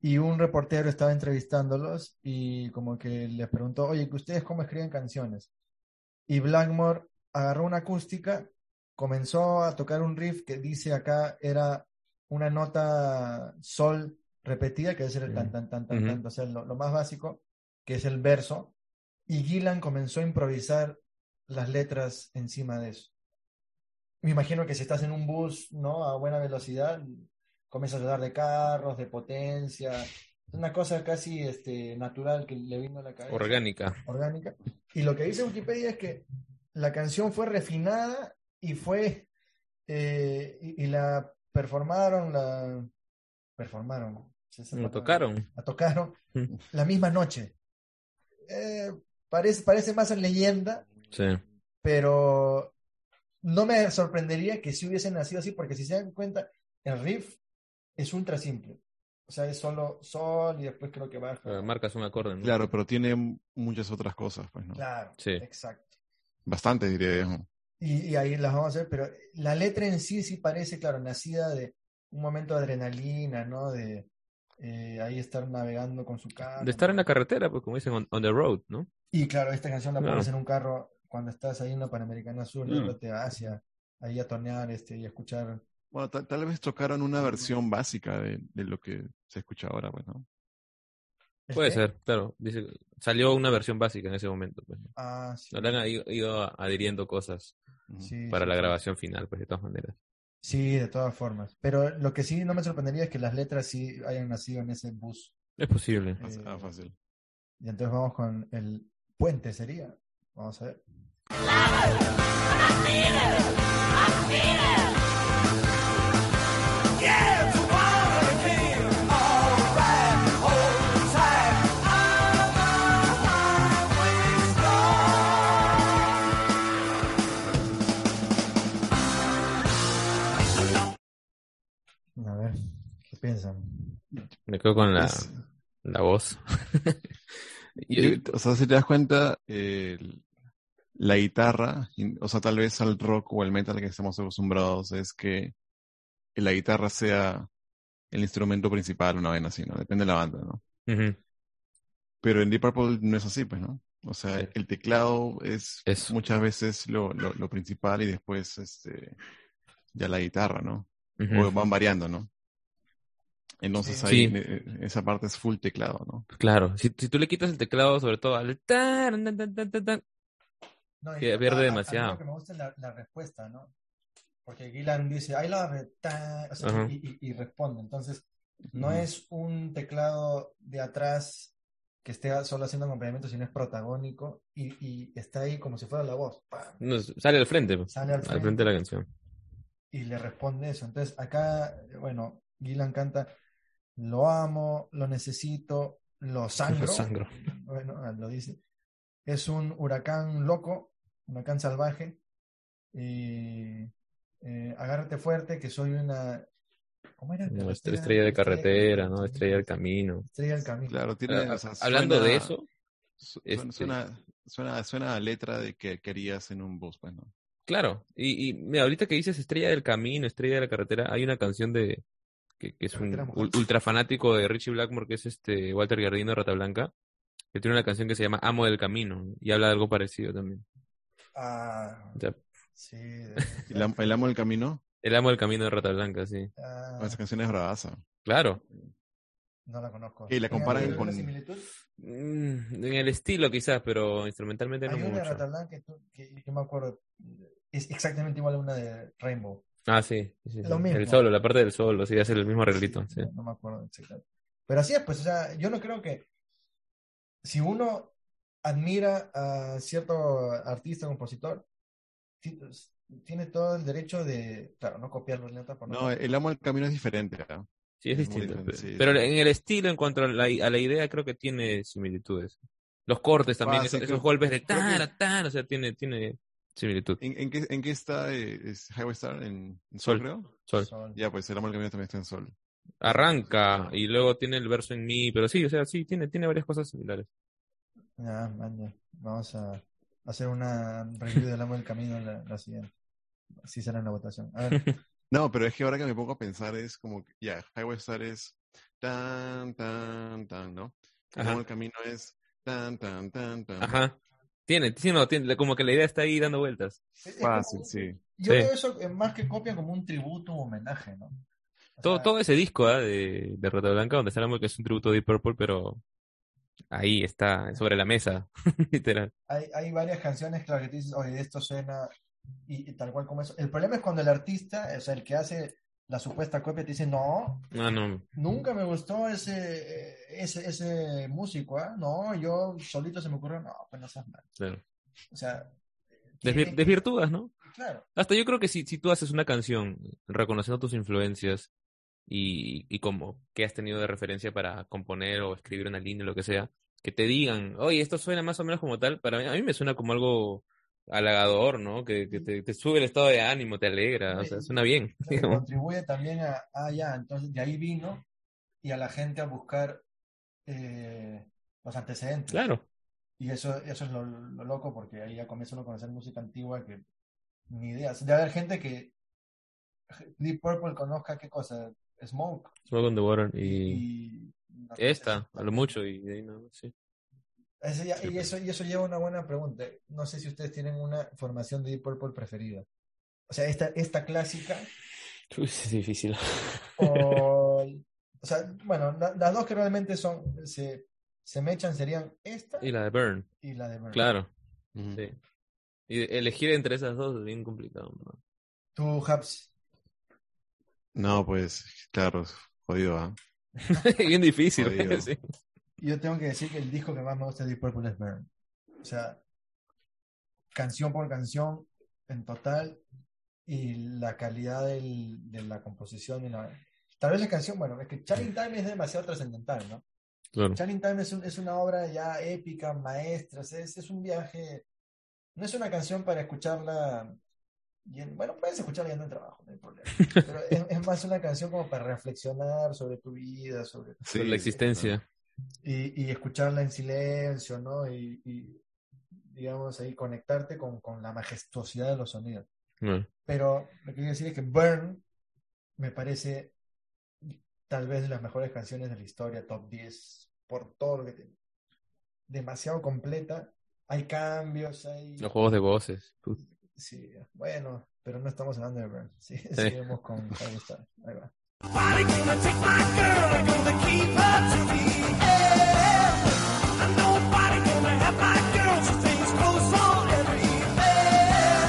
y un reportero estaba entrevistándolos y como que les preguntó, oye, ¿que ustedes cómo escriben canciones? Y Blackmore agarró una acústica comenzó a tocar un riff que dice acá era una nota sol repetida, que ser el tan, tan, tan, tan, tan, o sea, lo, lo más básico, que es el verso, y Gillan comenzó a improvisar las letras encima de eso. Me imagino que si estás en un bus, ¿no? A buena velocidad, comienzas a hablar de carros, de potencia, una cosa casi este, natural que le vino a la cabeza Orgánica. orgánica. Y lo que dice Wikipedia es que la canción fue refinada y fue eh, y, y la performaron, la performaron, ¿sí esa Lo palabra? tocaron. la tocaron la misma noche. Eh, parece, parece más en leyenda, Sí. pero no me sorprendería que si hubiesen nacido así, porque si se dan cuenta, el riff es ultra simple. O sea, es solo sol y después creo que baja. Eh, Marcas un acorde, ¿no? Claro, pero tiene muchas otras cosas, pues, ¿no? Claro, Sí. exacto. Bastante, diría yo. Y, y ahí las vamos a ver, pero la letra en sí sí parece, claro, nacida de un momento de adrenalina, ¿no? De eh, ahí estar navegando con su carro. De estar en la carretera, pues como dicen, on, on the road, ¿no? Y claro, esta canción la Claro. pones en un carro cuando estás ahí en la Panamericana Sur, Mm. yéndote a Asia, ahí a tonear este, y a escuchar. Bueno, ta- tal vez tocaron una versión básica de, de lo que se escucha ahora, pues, ¿no? ¿El Puede qué? ser, claro. Dice, salió una versión básica en ese momento, pues. ¿no? Ah, sí. Le han ido, ido adhiriendo cosas. Sí, para sí, la sí. grabación final, pues de todas maneras. Sí, de todas formas. Pero lo que sí no me sorprendería es que las letras sí hayan nacido en ese bus. Es posible. Eh, ah, fácil. Y entonces vamos con el puente, sería. Vamos a ver. Piensan? Me quedo con la, Es- la voz. Y- o sea, si te das cuenta, la guitarra, o sea, tal vez al rock o al metal que estamos acostumbrados, es que la guitarra sea el instrumento principal, una vez así, ¿no? Depende de la banda, ¿no? Pero en Deep Purple no es así, pues, ¿no? O sea, Sí. el teclado es Eso. muchas veces lo, lo, lo principal y después este, ya la guitarra, ¿no? O van variando, ¿no? Entonces Sí. ahí Sí. eh, esa parte es full teclado, ¿no? Claro, si, si tú le quitas el teclado, sobre todo al tan, tan, tan, tan, tan, tan, No, Que pierde a- a mí demasiado. Lo que me gusta es la, la respuesta, ¿no? Porque Gillan dice, I love it, ta", o sea, Ajá. y, y- y responde. Entonces, no Ujú. es un teclado de atrás que esté solo haciendo acompañamiento, sino es protagónico y, y está ahí como si fuera la voz. no, sale al frente, pues, Sale al al frente. frente de la canción. y le responde eso. Entonces, acá, bueno, Gillan canta, lo amo, lo necesito, lo sangro. Lo sangro. Bueno, ah, lo dice. Es un huracán loco, un huracán salvaje. Y eh, agárrate fuerte, que soy una. ¿Cómo era? No, estrella de carretera, ¿no? Estrella del camino. Estrella del camino. Claro, tiene, Ah, o sea, Hablando suena- de eso, su- este- suena, suena, suena, suena a letra de que querías en un bus, pues, ¿no? claro, y, y mira, ahorita que dices Estrella del Camino, Estrella de la Carretera, hay una canción de que, que es un ultra fanático de Richie Blackmore, que es este Walter Gardino de Rata Blanca, que tiene una canción que se llama Amo del Camino, y habla de algo parecido también. Ah, O sea, sí. de- El, am- el amo del camino, el Amo del Camino de Rata Blanca, sí. ah, esa canción es bravaza. Claro. no la conozco. Y la comparan ¿Hay alguna con- similitud? Mm, en el estilo quizás, pero instrumentalmente no Hay una de mucho. Ratalán que, tú- que yo me acuerdo. Es exactamente igual a una de Rainbow. Ah, sí. sí, sí, Lo sí. mismo. El solo, la parte del solo, sí, hace el mismo arreglito. sí. No, no me acuerdo exactamente. Pero así es, pues, o sea, yo no creo que si uno admira a cierto artista o compositor, ti- tiene todo el derecho de, claro, no copiar las letras por No, el amo del camino es diferente. ¿ah? Sí, es distinto. diferente, pero sí. en el estilo, en cuanto a la, a la idea, creo que tiene similitudes. Los cortes también, Ah, esos, sí, esos creo- golpes de tan, tan, o sea, tiene, tiene similitud. ¿En, en qué, ¿En qué está eh, es Highway Star? ¿En, en Sol. Sol, creo? Sol. Sol. Ya, pues el amo del camino también está en Sol. Arranca y luego tiene el verso en mí, pero sí, o sea, sí, tiene, tiene varias cosas similares. Ya, man, ya. Vamos a hacer una review del amo del camino la, la siguiente. Así será en la votación. A ver, No, pero es que ahora que me pongo a pensar es como, que, ya, Highway Star es tan, tan, tan, ¿no? El Ajá. amo del camino es tan, tan, tan, tan. Ajá. Tiene, sí, no, tiene, como que la idea está ahí dando vueltas. es- Fácil, como- sí. Yo Sí. veo eso eh, más que copia como un tributo o homenaje, ¿no? O Todo, sea, todo ese disco ¿ah? de, de Rata Blanca, donde sale que es un tributo de Deep Purple, pero ahí está, sobre la mesa, literal. hay, hay varias canciones, claro, que te dices, oye, esto suena y, y tal cual como eso. El problema es cuando el artista, o sea, el que hace la supuesta copia, te dice, no, No, no, nunca me gustó ese, ese, ese músico, ¿ah? No, yo solito se me ocurrió, no, pues no seas mal. claro. O sea, desvirtúas, ¿no? Claro. Hasta yo creo que si, si tú haces una canción reconociendo tus influencias y, y como que has tenido de referencia para componer o escribir una línea o lo que sea, que te digan, oye, esto suena más o menos como tal, para mí, a mí me suena como algo halagador, ¿no? Que, que te, te sube el estado de ánimo, te alegra, o sea, suena bien. Digamos. contribuye también a, ah, ya, entonces de ahí vino y a la gente a buscar eh, los antecedentes. Claro, Y eso, eso es lo, lo loco porque ahí ya comienza uno a conocer música antigua que ni idea. Debe haber gente que Deep Purple conozca qué cosa, Smoke. Smoke on the Water y Y, no sé, esta, a lo mucho, y de ahí no, sí. Ya- y, eso, y eso lleva a una buena pregunta. No sé si ustedes tienen una formación de Deep Purple preferida. O sea, esta, esta clásica Uy, es difícil. o... O sea, bueno, la- las dos que realmente son, se, se mechan serían esta Y la de Burn, y la de Burn. claro, sí. Y elegir entre esas dos es bien complicado, ¿no? Tú, Habs, No, pues, claro, jodido, ¿ah? bien difícil, Jodido. sí. Yo tengo que decir que el disco que más me gusta de Deep Purple es Burn. O sea, canción por canción en total y la calidad del- de la composición y la... Tal vez la canción, bueno, es que Charlie Time es demasiado trascendental, ¿no? Claro. Time es, un- es una obra ya épica, maestra, es, es un viaje, no es una canción para escucharla, bueno, puedes escucharla yendo en trabajo, no hay problema, pero es, es más una canción como para reflexionar sobre tu vida, sobre, Sobre la existencia. Y, y escucharla en silencio, ¿no? Y, y, digamos, ahí conectarte con, con la majestuosidad de los sonidos. Pero lo que quiero decir es que Burn me parece tal vez de las mejores canciones de la historia, top 10, por todo lo que tiene. Demasiado completa. Hay cambios, hay... los juegos de voces. put- Sí, bueno, pero no estamos hablando de Burn. Sí, seguimos con. Ahí va. Nobody gonna take my girl and gonna keep her to the end. And nobody gonna have my girl. She stays close on every man.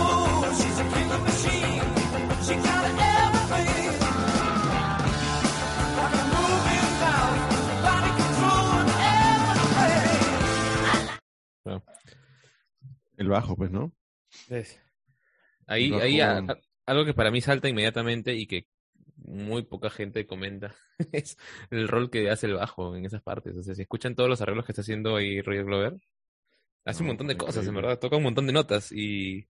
Oh, she's a killer machine. She got everything. Like a moving valve, body control and everything. El bajo, pues, ¿no? Ahí, Bajo- ahí a- a- algo que para mí salta inmediatamente y que muy poca gente comenta es el rol que hace el bajo en esas partes. O sea, si escuchan todos los arreglos que está haciendo ahí Roger Glover, hace un montón de cosas, en verdad. Toca un montón de notas y,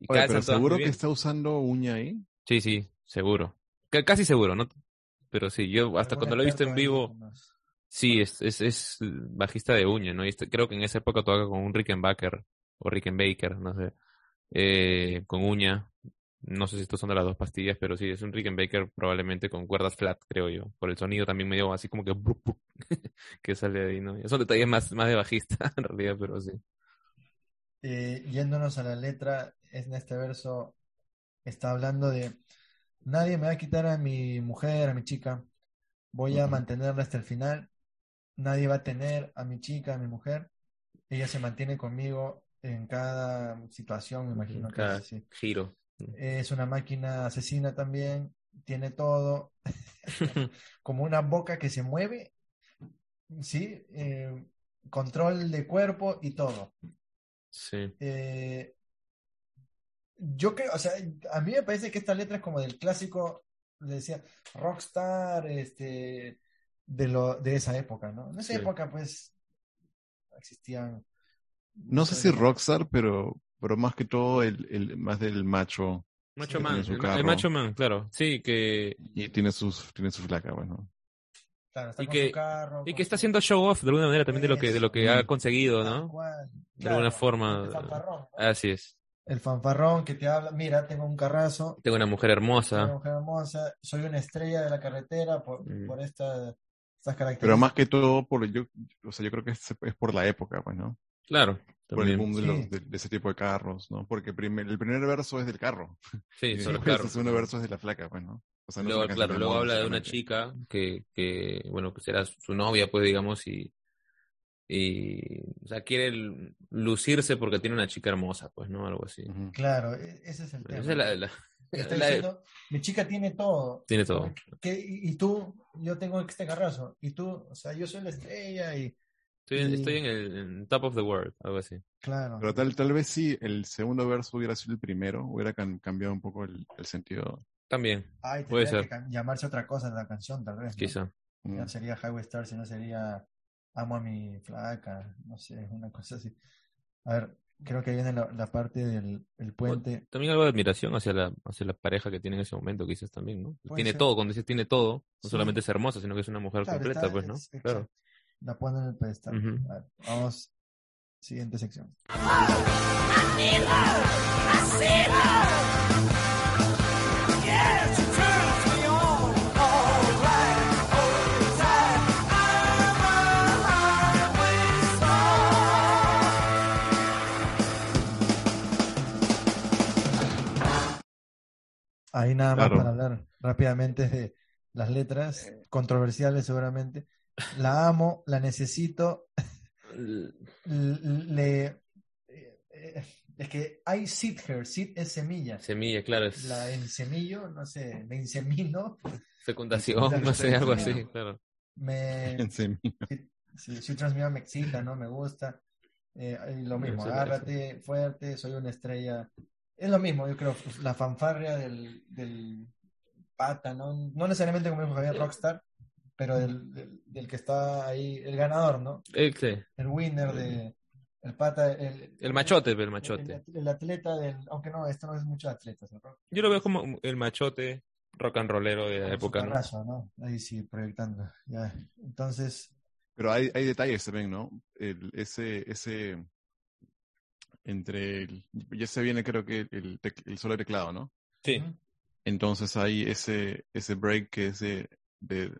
y Oye, pero seguro que está usando uña ahí. Sí, sí, seguro. C- casi seguro, ¿no? Pero sí, yo hasta ¿Algún cuando lo he visto en vivo, sí, es, es, es bajista de uña, ¿no? Y este- creo que en esa época toca con un Rickenbacker o Rickenbacker, no sé, eh, con uña. No sé si estos son de las dos pastillas, pero sí, es un Rickenbacker probablemente con cuerdas flat, creo yo. Por el sonido también medio así como que que sale de ahí, ¿no? Son detalles más, más de bajista, en realidad, pero sí. Eh, yéndonos a la letra, en este verso está hablando de nadie me va a quitar a mi mujer, a mi chica, voy a mantenerla hasta el final, nadie va a tener a mi chica, a mi mujer, ella se mantiene conmigo en cada situación, me imagino que Cada es así. giro. Es una máquina asesina también, tiene todo, como una boca que se mueve, ¿sí? Eh, control de cuerpo y todo. Sí. Eh, yo creo, o sea, a mí me parece que esta letra es como del clásico, le decía, rockstar, este, de lo, de esa época, ¿no? En esa Sí. época, pues, existían. No sé si rockstar, pero, pero más que todo el, el más del macho. Macho man, el, macho man, claro. Sí, que, Y tiene sus, tiene su flaca, bueno. Claro, está y con que- su carro, y con que está haciendo show off de alguna manera también de lo que, de lo que ha conseguido, tal ¿no? De alguna forma. el fanfarrón, ¿no? Así es. El fanfarrón que te habla, mira, tengo un carrazo, Tengo una mujer soy una hermosa. mujer hermosa, soy una estrella de la carretera por, Mm. por esta, estas características. Pero más que todo, por yo, o sea, yo creo que es, es por la época, pues, ¿no? Claro. Por el de, Sí. los- de, de ese tipo de carros, ¿no? Porque primer- el primer verso es del carro. Sí, Y solo después claro. el segundo verso es de la flaca, pues, ¿no? O sea, no es Luego, claro, luego habla de una chica que, que, bueno, que será su novia, pues, digamos, y, y, o sea, quiere lucirse porque tiene una chica hermosa, pues, ¿no? Algo así. Claro, e- ese es el tema. Esa es la, la- Está la- diciendo, mi chica tiene todo. tiene todo. ¿Qué- y, y tú, yo tengo este garrazo. Y tú, o sea, yo soy la estrella y Estoy, en- Y- estoy en el en top of the world, algo así. Claro. Pero tal, tal vez sí, el segundo verso hubiera sido el primero, hubiera cam- cambiado un poco el, el sentido. También, Ay, puede ser. que llamarse otra cosa la canción, tal vez. ¿no? quizá. Mm. Ya sería Highway Star, si no sería Amo a mi flaca, no sé, una cosa así. A ver, creo que viene la, la parte del el puente. También algo de admiración hacia la, hacia la pareja que tiene en ese momento, quizás también, ¿no? Tiene ser. todo, cuando dices tiene todo, no Sí. solamente es hermosa, sino que es una mujer Claro, completa, está- pues, ¿no? es- Claro. La pone en el pedestal. Vamos, siguiente sección. Ahí nada más Claro. para hablar rápidamente de las letras, controversiales seguramente. La amo, la necesito, le... eh, eh, Es que hay seed her, seed es semilla. Semilla, claro, es La ensemillo, no sé, me insemino, fecundación, no sé, algo así, claro. me... Sí, sí, transmisión me excita, ¿no? Me gusta. Eh, lo mismo, Eso, agárrate fuerte, soy una estrella. Es lo mismo, yo creo, la fanfarria del, del pata, ¿no? No necesariamente como dijo Javier Rockstar, pero del, del, del que está ahí, el ganador, ¿no? Eh, sí, El winner de. El pata. El, El machote, el el- machote. El, el atleta del. Aunque no, esto no es mucho atletas, ¿no? Yo lo veo como el machote rock and rollero de la época, ¿no? Superrazo, ¿no? Ahí sí, proyectando. Ya. Entonces, Pero hay, hay detalles también, ¿no? El, ese, ese, entre, el- ya se viene creo que el, tec- el solo teclado, ¿no? Sí, Entonces hay ese, ese break que es de, de,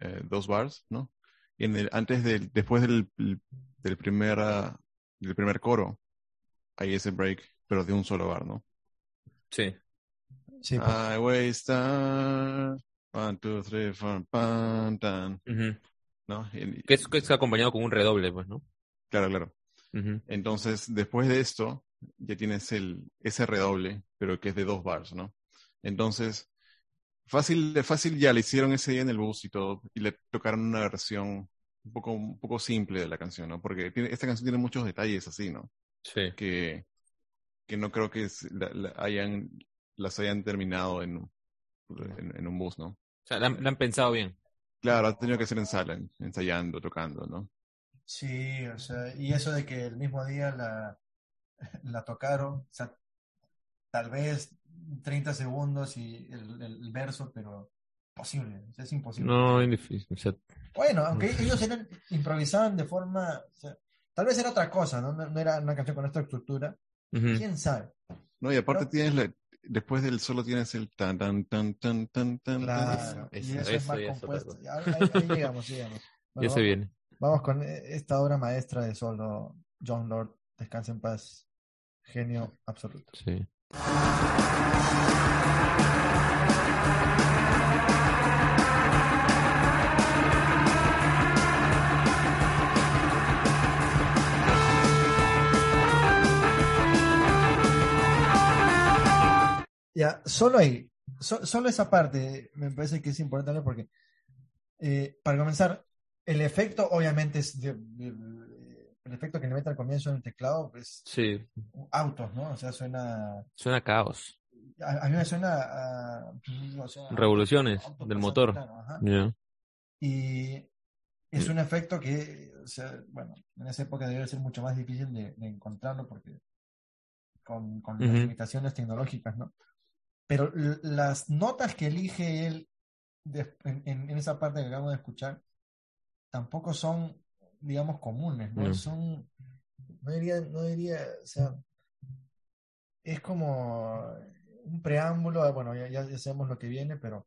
eh, dos bars, ¿no? Y en el, antes del, después del, del primer, del primer coro, hay ese break, pero de un solo bar, ¿no? sí. sí, pues, Highway Star, one, two, three, four, pan, tan, Ujú. ¿no? Y- Que es, que es acompañado con un redoble, pues, ¿no? claro, claro. Ujú. Entonces, después de esto, ya tienes el, ese redoble, pero que es de dos bars, ¿no? Entonces, fácil, de fácil ya le hicieron ese día en el bus y todo, y le tocaron una versión un poco, un poco simple de la canción, ¿no? Porque tiene, esta canción tiene muchos detalles así, ¿no? Sí. Que, que no creo que es- la- la hayan, las hayan terminado en, en, en un bus, ¿no? O sea, la, han- la han pensado bien. Claro, ha tenido que ser en sala, en- ensayando, tocando, ¿no? Sí, o sea, y eso de que el mismo día la, la tocaron, o sea, tal vez 30 segundos y el, el verso, pero posible, es imposible. No, es difícil. O sea, Bueno, aunque ellos eran, improvisaban de forma, o sea, tal vez era otra cosa, ¿no? No, no era una canción con esta estructura, quién sabe. No, y aparte Pero- tienes la, después del solo tienes el tan tan tan tan tan tan Claro, tan. y eso- eso es eso más ya es otra compuesto. Ahí, ahí- ahí llegamos, llegamos. Bueno, ya se viene. Vamos con esta obra maestra de solo John Lord, Descansa en paz, genio absoluto. Sí. Ya, solo ahí, so- solo esa parte me parece que es importante porque, eh, para comenzar, el efecto obviamente es de- el efecto que le mete al comienzo en el teclado, pues Sí. autos, ¿no? O sea, suena, Suena a caos. a, a mí me suena a, o sea, Revoluciones autos del motor. claro. Ya. Y es un efecto que, o sea, bueno, en esa época debe ser mucho más difícil de, de encontrarlo porque con, con las Ujú. limitaciones tecnológicas, ¿no? Pero las notas que elige él de- en- en esa parte que acabamos de escuchar tampoco son, digamos, comunes, ¿no? Son, no diría, no diría, o sea, es como un preámbulo, bueno, ya, ya- sabemos lo que viene, pero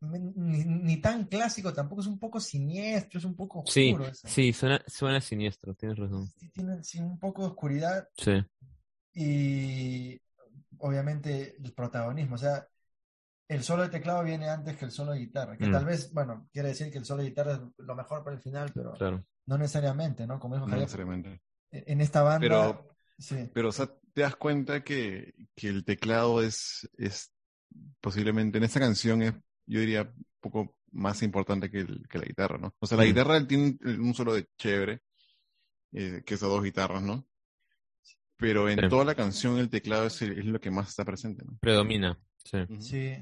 ni, ni tan clásico, tampoco es un poco siniestro, es un poco Sí, oscuro. eso. sí, suena, suena siniestro, tienes razón. Sí, Tiene sí, un poco de oscuridad Sí. y obviamente el protagonismo, o sea, el solo de teclado viene antes que el solo de guitarra, que Mm. tal vez, bueno, quiere decir que el solo de guitarra es lo mejor para el final, pero Claro. no necesariamente, ¿no? Como dijo No Javier, necesariamente. en esta banda, Pero- sí, Pero, o sea, te das cuenta que, que el teclado es, es posiblemente, en esta canción es, yo diría, poco más importante que, el- que la guitarra, ¿no? O sea, la Mm. guitarra tiene un- un solo de chévere, eh, que es a dos guitarras, ¿no? Pero en Sí. toda la canción el teclado es, el- es lo que más está presente, ¿no? Predomina. Sí. Sí,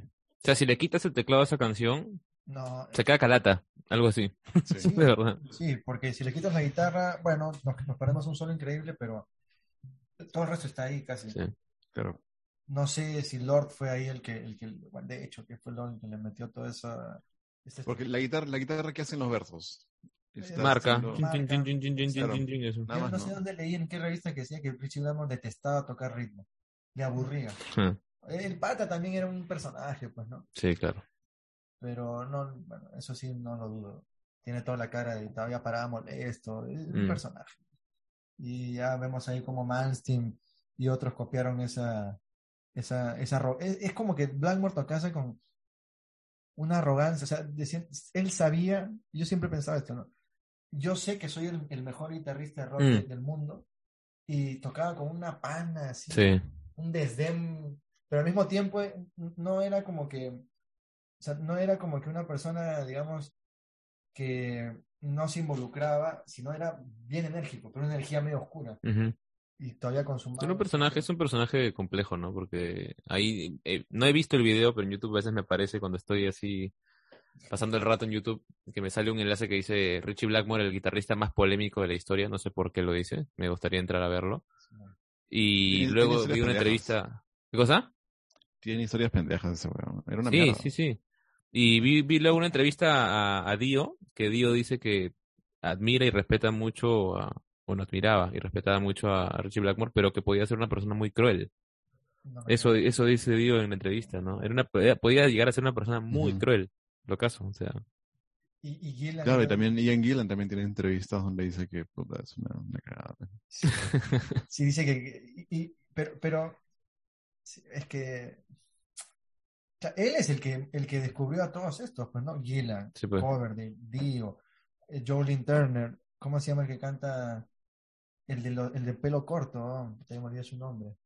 sea, si le quitas el teclado a esa canción, no, se queda calata. Algo así. Sí. Sí. De verdad. sí, porque si le quitas la guitarra, bueno, nos, nos ponemos un solo increíble, pero todo el resto está ahí casi. Sí. Claro. No sé si Lord fue ahí el que, el que, bueno, de hecho, que fue Lord el que le metió toda esa... esa Porque la guitarra, la guitarra que hacen los versos. Está Marca. no sé dónde leí, en qué revista que decía que Richie Blackmore detestaba tocar ritmo. Le aburría. Ah, El pata también era un personaje, pues, ¿no? Sí, claro. Pero no, bueno, eso sí no lo dudo. Tiene toda la cara de todavía parada molesto. Es un Mm. personaje. Y ya vemos ahí como Manstein y otros copiaron esa. esa, esa es, es como que Blackmore tocase con una arrogancia. O sea, decía- él sabía, yo siempre pensaba esto, ¿no? Yo sé que soy el, el mejor guitarrista de rock Mm. de- del mundo. Y tocaba con una pana así Sí. un desdén, pero al mismo tiempo eh, no era como que, o sea, no era como que una persona, digamos, que no se involucraba, sino era bien enérgico, pero una energía medio oscura y todavía con su Era un personaje, es un personaje complejo, ¿no? Porque ahí eh, no he visto el video, pero en YouTube a veces me aparece cuando estoy así pasando el rato en YouTube que me sale un enlace que dice Richie Blackmore, el guitarrista más polémico de la historia, no sé por qué lo dice, me gustaría entrar a verlo. Y Tiene- luego vi una entrevista. ¿Qué cosa? Tiene historias pendejas ese weón. Era una Sí, mierda. sí, sí. Y vi, vi luego una entrevista a, a Dio, que Dio dice que admira y respeta mucho, a, bueno, admiraba y respetaba mucho a, a Richie Blackmore, pero que podía ser una persona muy cruel. No Eso, eso dice Dio en la entrevista, ¿no? Era una, podía- llegar a ser una persona muy cruel, lo caso, o sea. Y, y Gillan Claro, y era- también Ian Gillan también tiene entrevistas donde dice que puta, es una, una cagada. Sí, sí, dice que. y- y- pero, pero es que. Sea, él es el que, el que descubrió a todos estos, pues, ¿no? Gillan, Sí, pues. Coverdale, Dio, eh, Jolene Turner, ¿cómo se llama el que canta? El de, lo- el de pelo corto, oh, te me olvidé su nombre.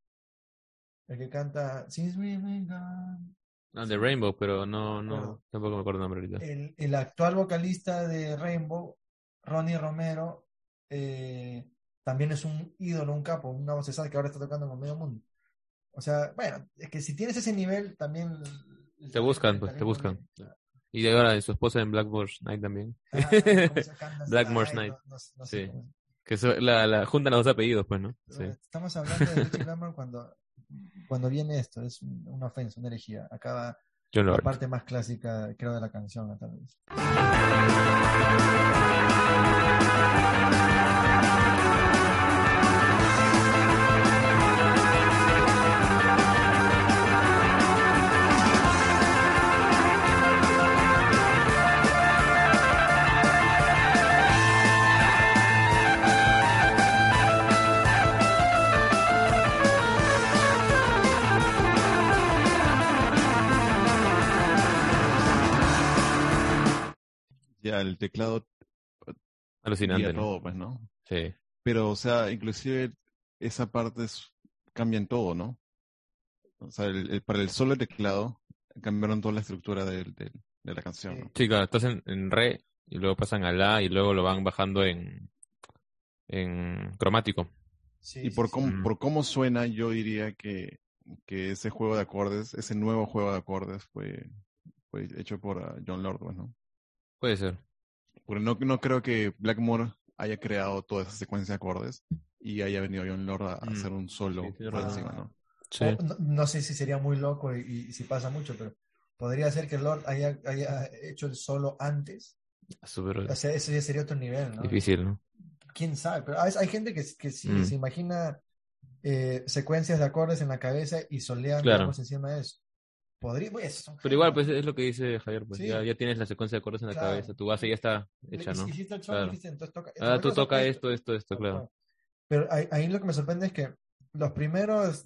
El que canta Since We've Been Gone. Ah, de Rainbow, pero no, no, tampoco me acuerdo el nombre ahorita. El, el actual vocalista de Rainbow, Ronnie Romero, eh, también es un ídolo, un capo, una voz que ahora está tocando con medio mundo. O sea, bueno, es que si tienes ese nivel, también. Te buscan, pues, te buscan. Y de ahora su esposa en Blackmore's Night también. Ah, Ay, Night. no- no- no sé Sí. cómo Que so- la, la juntan los dos apellidos, pues, ¿no? Sí. Estamos hablando de Richie Blackmore cuando, cuando viene esto, es un- una ofensa, una herejía. Acaba la parte más clásica, creo, de la canción, tal vez. Ya, el teclado Alucinante, guía ¿no? todo, pues, ¿no? Sí. Pero, o sea, inclusive esa parte es, cambia en todo, ¿no? O sea, el- el- para el solo teclado cambiaron toda la estructura de la canción, ¿no? Sí, claro, estás en, en re y luego pasan a la y luego lo van bajando en, en cromático. Sí, Y por sí, cómo, por cómo suena, yo diría que, que ese juego de acordes, ese nuevo juego de acordes fue, fue hecho por ah, John Lord, pues, ¿no? Puede ser. Porque no, no creo que Blackmore haya creado toda esa secuencia de acordes y haya venido John Lord a, a Mm. hacer un solo Sí, por encima, ¿no? Sí. O- no, no sé si sería muy loco y, y si pasa mucho, pero podría ser que Lord haya, haya hecho el solo antes. Súper O sea, ese ya sería otro nivel, ¿no? difícil, ¿no? Quién sabe, pero hay, hay gente que, que sí Mm. se imagina eh, secuencias de acordes en la cabeza y solean, Claro. encima de eso. Podría, pues, Pero igual, pues es lo que dice Javier, pues Sí. ya, ya tienes la secuencia de acordes en la Claro. cabeza, tu base ya está hecha, ¿no? hiciste el Claro. dijiste, entonces toca, Ah, tú toca esto, esto, esto, claro. Pero ahí, ahí lo que me sorprende es que los primeros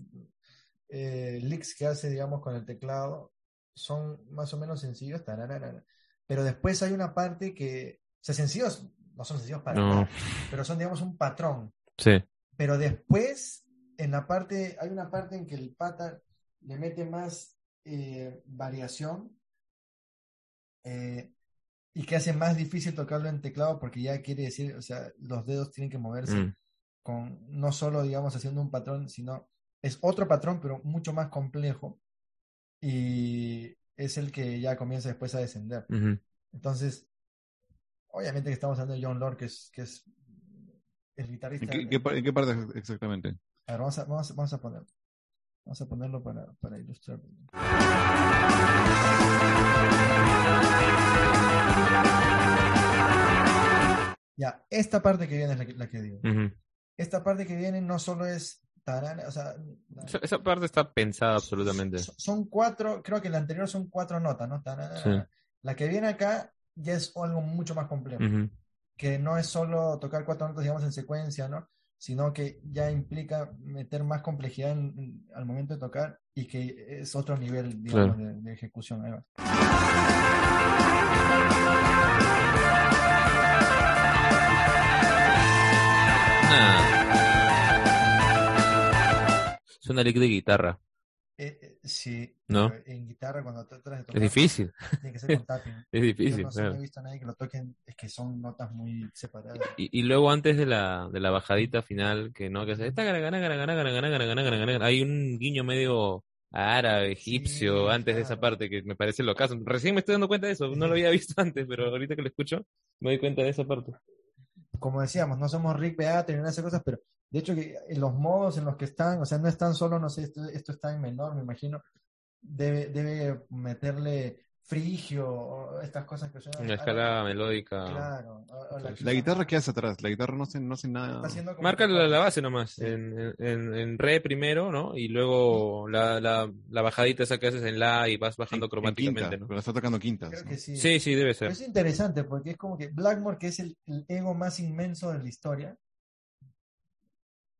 eh, licks que hace, digamos, con el teclado son más o menos sencillos, tararara, pero después hay una parte que, o sea, sencillos, no son sencillos para No. nada, pero son, digamos, un patrón. Sí. Pero después, en la parte, hay una parte en que el pata le mete más eh, variación. eh, y que hace más difícil tocarlo en teclado porque ya quiere decir, o sea, los dedos tienen que moverse Mm. con no solo, digamos, haciendo un patrón, sino es otro patrón, pero mucho más complejo y es el que ya comienza después a descender. Entonces, obviamente que estamos hablando de John Lord, que es, que es el guitarrista. ¿En qué, qué par- en qué parte exactamente? A ver, vamos a, vamos a, vamos a ponerlo. Vamos a ponerlo para, para ilustrar. Ya, esta parte que viene es la que, la que digo. Ujú. Esta parte que viene no solo es tarana, o sea, Esa, esa parte está pensada absolutamente. son- son cuatro, creo que la anterior son cuatro notas, ¿no? Tarana. Sí. La que viene acá ya es algo mucho más complejo. Ujú. que no es solo tocar cuatro notas, digamos, en secuencia, ¿no? Sino que ya implica meter más complejidad en- en- al momento de tocar y que es otro nivel, digamos, de, de ejecución. Va. Ah. Suena lick de guitarra. Eh, eh, sí, ¿No? pero en guitarra cuando tratas de Es tocar, difícil. tiene que ser con tapping. Es Yo difícil, no, sé, no claro. he visto a nadie que lo toquen, es que son notas muy separadas. Y, y luego antes de la, de la bajadita final, que no, que hace hay un guiño medio árabe, egipcio, Sí, antes de esa parte que me parece locazo. Recién me estoy dando cuenta de eso, no lo había visto antes, pero ahorita que lo escucho, me doy cuenta de esa parte. como decíamos, no somos Rick Beato ni nada de esas cosas, pero de hecho que en los modos en los que están, o sea, no están solo, no sé, esto, esto está en menor, me imagino, debe, debe meterle frigio o estas cosas que suenan. Una escala melódica. Claro. o- o que La guitarra que hace atrás, la guitarra no hace, no hace nada. está haciendo como Marca la, la base nomás, Sí. en, en- re primero, ¿no? Y luego la, la, la bajadita esa que haces en la y vas bajando en- en cromáticamente, quinta, ¿no? pero está tocando quintas. Creo ¿no? que sí. Sí, sí, debe ser. Pero es interesante porque es como que Blackmore, que es el, el ego más inmenso de la historia,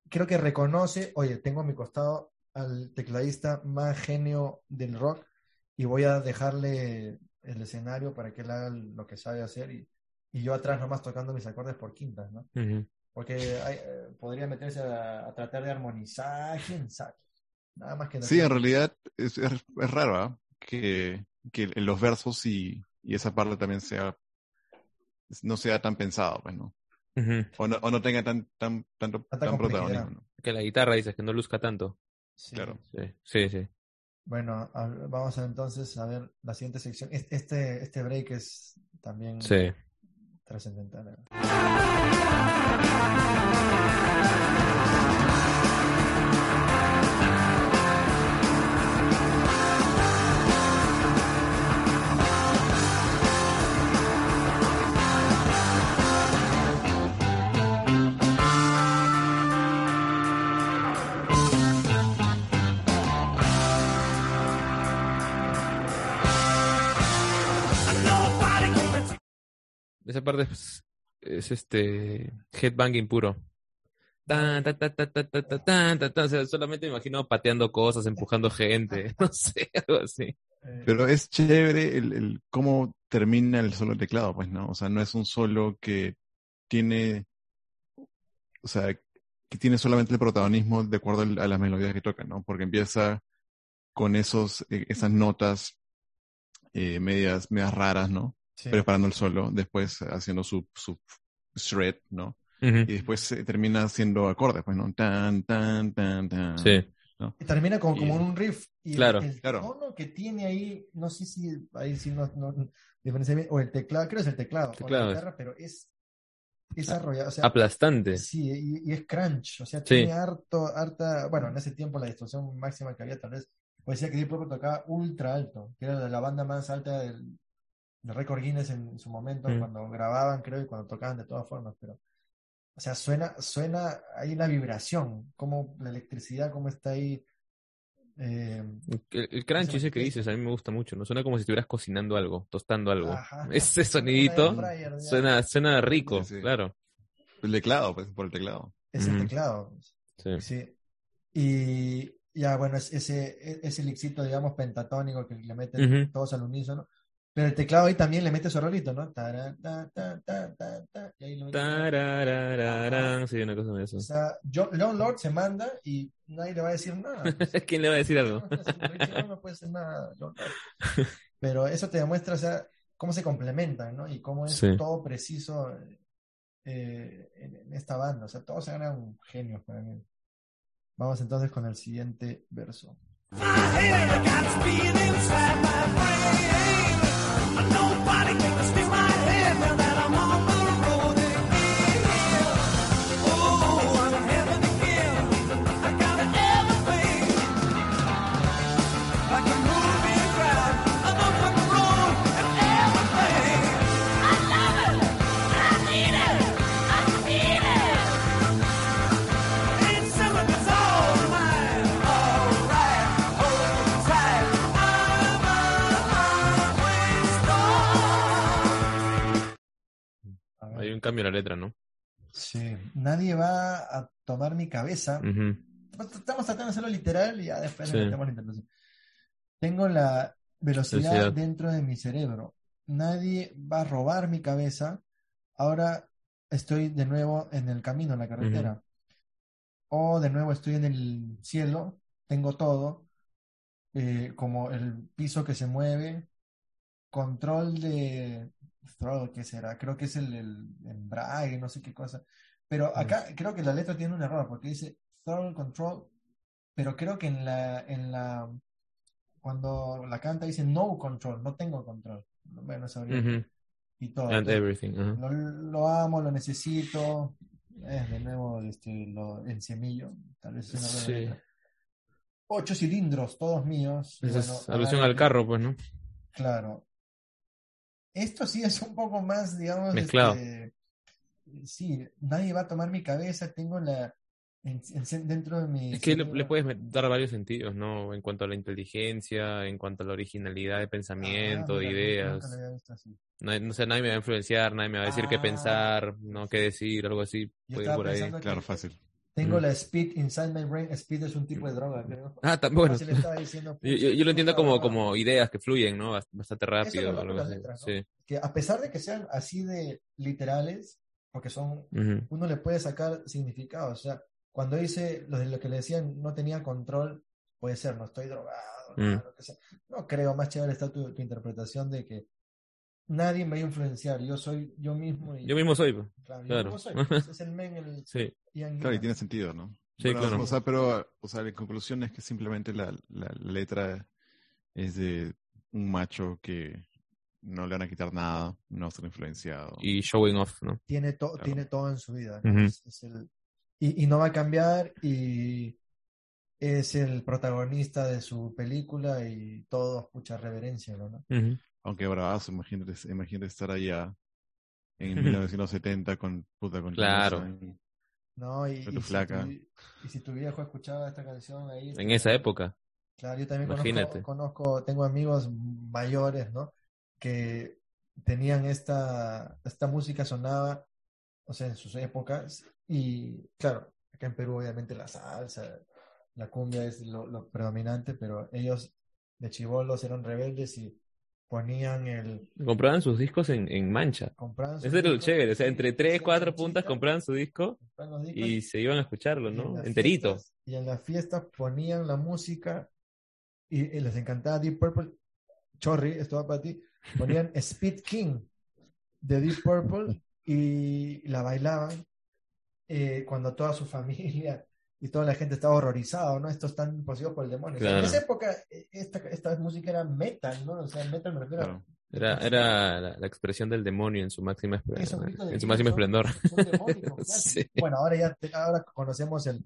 creo que reconoce, oye, tengo a mi costado al tecladista más genio del rock y voy a dejarle el escenario para que él haga lo que sabe hacer y, y yo atrás nomás tocando mis acordes por quintas, ¿no? Porque hay, eh, podría meterse a, a tratar de armonizar, quién sabe. Nada más que no Sí, en realidad es, es, es raro ¿ah? que, que en los versos y, y esa parte también sea no sea tan pensado, pues, ¿no? O no, o no tenga tan, tan, tanto, tan protagonismo. ¿no? Que la guitarra dices que no luzca tanto. Sí. claro. Sí, sí, sí. Bueno, a- vamos a entonces a ver la siguiente sección. Es- Este, este break es también Sí. trascendental. Esa parte es, es este headbanging puro. Tan, ta, ta, ta, ta, ta, ta, tan, ta, tan. O sea, solamente me imagino pateando cosas, empujando gente, no sé, algo así. Eh, Pero es chévere el, el cómo termina el solo de teclado, pues, ¿no? O sea, no es un solo que tiene, o sea, que tiene solamente el protagonismo de acuerdo a las melodías que toca, ¿no? Porque empieza con esos, eh, esas notas eh, medias, medias raras, ¿no? Sí. Preparando el solo, después haciendo su, su shred, ¿no? Ujú. Y después eh, termina haciendo acordes, pues, ¿no? Tan, tan, tan, tan. Sí. Y termina como, como y- un riff. Y el- Claro, el, claro. tono que tiene ahí, no sé si ahí sí no, no diferencia bien, o el teclado, creo que es el teclado, Teclado o la es- guitarra, pero es, es arrollado. O sea, Aplastante. Sí, y, y es crunch, o sea, Sí. tiene harto, harta, bueno, en ese tiempo la distorsión máxima que había tal vez, pues decía que Deep Purple tocaba ultra alto, que era la banda más alta del, del récord Guinness en, su momento, Mm. cuando grababan, creo, y cuando tocaban de todas formas, pero, o sea, suena, suena ahí la vibración, como la electricidad, cómo está ahí. eh, El, el crunch Ese que dices, a mí me gusta mucho, ¿no? Suena como si estuvieras cocinando algo, tostando algo. ajá. Ese sonidito fryer, suena, suena rico, Sí, sí. claro. El teclado, pues, por el teclado. Es el teclado. Sí. Sí. Y ya, bueno, es ese, e- ese lixito, digamos, pentatónico que le meten todos al unísono. Pero el teclado ahí también le mete su rolito, ¿no? Tarán, ta, ta, ta, ta, ta, y ahí mete- sí, una cosa de eso. O sea, John, Lord se manda y nadie le va a decir nada. ¿Quién le va a decir algo? No, puede hacer nada, John Lord. Pero eso te demuestra, o sea, cómo se complementan, ¿no? Y cómo es todo preciso en, en esta banda. O sea, todos eran genios para mí. Vamos entonces con el siguiente verso. My head, I got speed inside my brain. Nobody gonna steal my head cambio la letra, ¿no? Sí, nadie va a tomar mi cabeza. Ujú. Estamos tratando de hacerlo literal y ya después Sí. metemos la interpretación. Tengo la velocidad Velocidad. dentro de mi cerebro. Nadie va a robar mi cabeza. Ahora estoy de nuevo en el camino, en la carretera. O de nuevo estoy en el cielo. Tengo todo. eh, como el piso que se mueve. Control de throttle, ¿qué será? Creo que es el, el embrague, no sé qué cosa. Pero acá creo que la letra tiene un error porque dice throttle control, pero creo que en la, en la, cuando la canta dice no control, no tengo control. Bueno, sabría. Ujú. Y todo. And everything. lo, lo amo, lo necesito. Es de nuevo este, lo en semillo. Tal vez es una buena Sí. letra. Ocho cilindros, todos míos. Esa bueno, es alusión al carro, pues, ¿no? Claro. Esto sí es un poco más, digamos, Mezclado. este, sí, nadie va a tomar mi cabeza, tengo la en- en- dentro de mi Es que le, cerebro- le puedes dar varios sentidos, ¿no? En cuanto a la inteligencia, en cuanto a la originalidad de Ah, pensamiento, de mira, ideas. visto así. No, no sé, nadie me va a influenciar, nadie me va a decir qué Ah. pensar, no qué decir, algo así. Yo Puede ir estaba por ahí. que Claro, fácil. Tengo Mm. la speed inside my brain, speed es un tipo de droga, creo. Ah, también, bueno. Estaba diciendo, Yo, yo- yo lo entiendo como, como ideas que fluyen, ¿no? Bast- Bastante rápido, de las letras, ¿no? Sí. que a pesar de que sean así de literales, porque son Ujú. uno le puede sacar significado. O sea, cuando dice lo de lo que le decían no tenía control, puede ser, no estoy drogado, Mm. no, lo que sea. No creo, más chévere está tu, tu interpretación de que nadie me va a influenciar, yo soy yo mismo. Y, Yo mismo soy, pues. claro, yo claro. mismo soy, pues, es el men, el Sí. Ian Claro, y tiene sentido, ¿no? Sí, Bueno, claro. O sea, pero, o sea, la conclusión es que simplemente la, la letra es de un macho que no le van a quitar nada, no va a ser influenciado. Y showing off, ¿no? Tiene, to- Claro. tiene todo en su vida. ¿no? Ujú. Es- es el- y, y no va a cambiar y es el protagonista de su película y todos, mucha reverencia, ¿no? Ujú. Aunque bravazo, imagínate, imagínate estar allá en Ujú. 1970 con puta con Claro. No, y, tu si flaca. tu, y si tu viejo escuchaba esta canción ahí. En esa época. Claro, yo también Imagínate. conozco, conozco, tengo amigos mayores, ¿no? Que tenían esta, esta música sonaba, o sea, en sus épocas, y claro, acá en Perú obviamente la salsa, la cumbia es lo, lo predominante, pero ellos de chivolos eran rebeldes y ponían el, Compraban sus discos en, en mancha. compraban Ese era lo chévere. O sea, entre tres, cuatro puntas compraban su disco y se iban a escucharlo, en ¿no? las Enterito. fiestas- y en las fiestas ponían la música y, y les encantaba Deep Purple. Chorri, esto va para ti. Ponían Speed King de Deep Purple y la bailaban eh, cuando toda su familia y toda la gente estaba horrorizada, ¿no? Estos están poseídos por el demonio. O sea, en esa época eh, esta, esta música era metal, ¿no? O sea, metal me refiero a. Era, era la, la expresión del demonio en su máxima, de en su máximo esplendor. claro. Sí. Bueno, ahora ya te- ahora conocemos el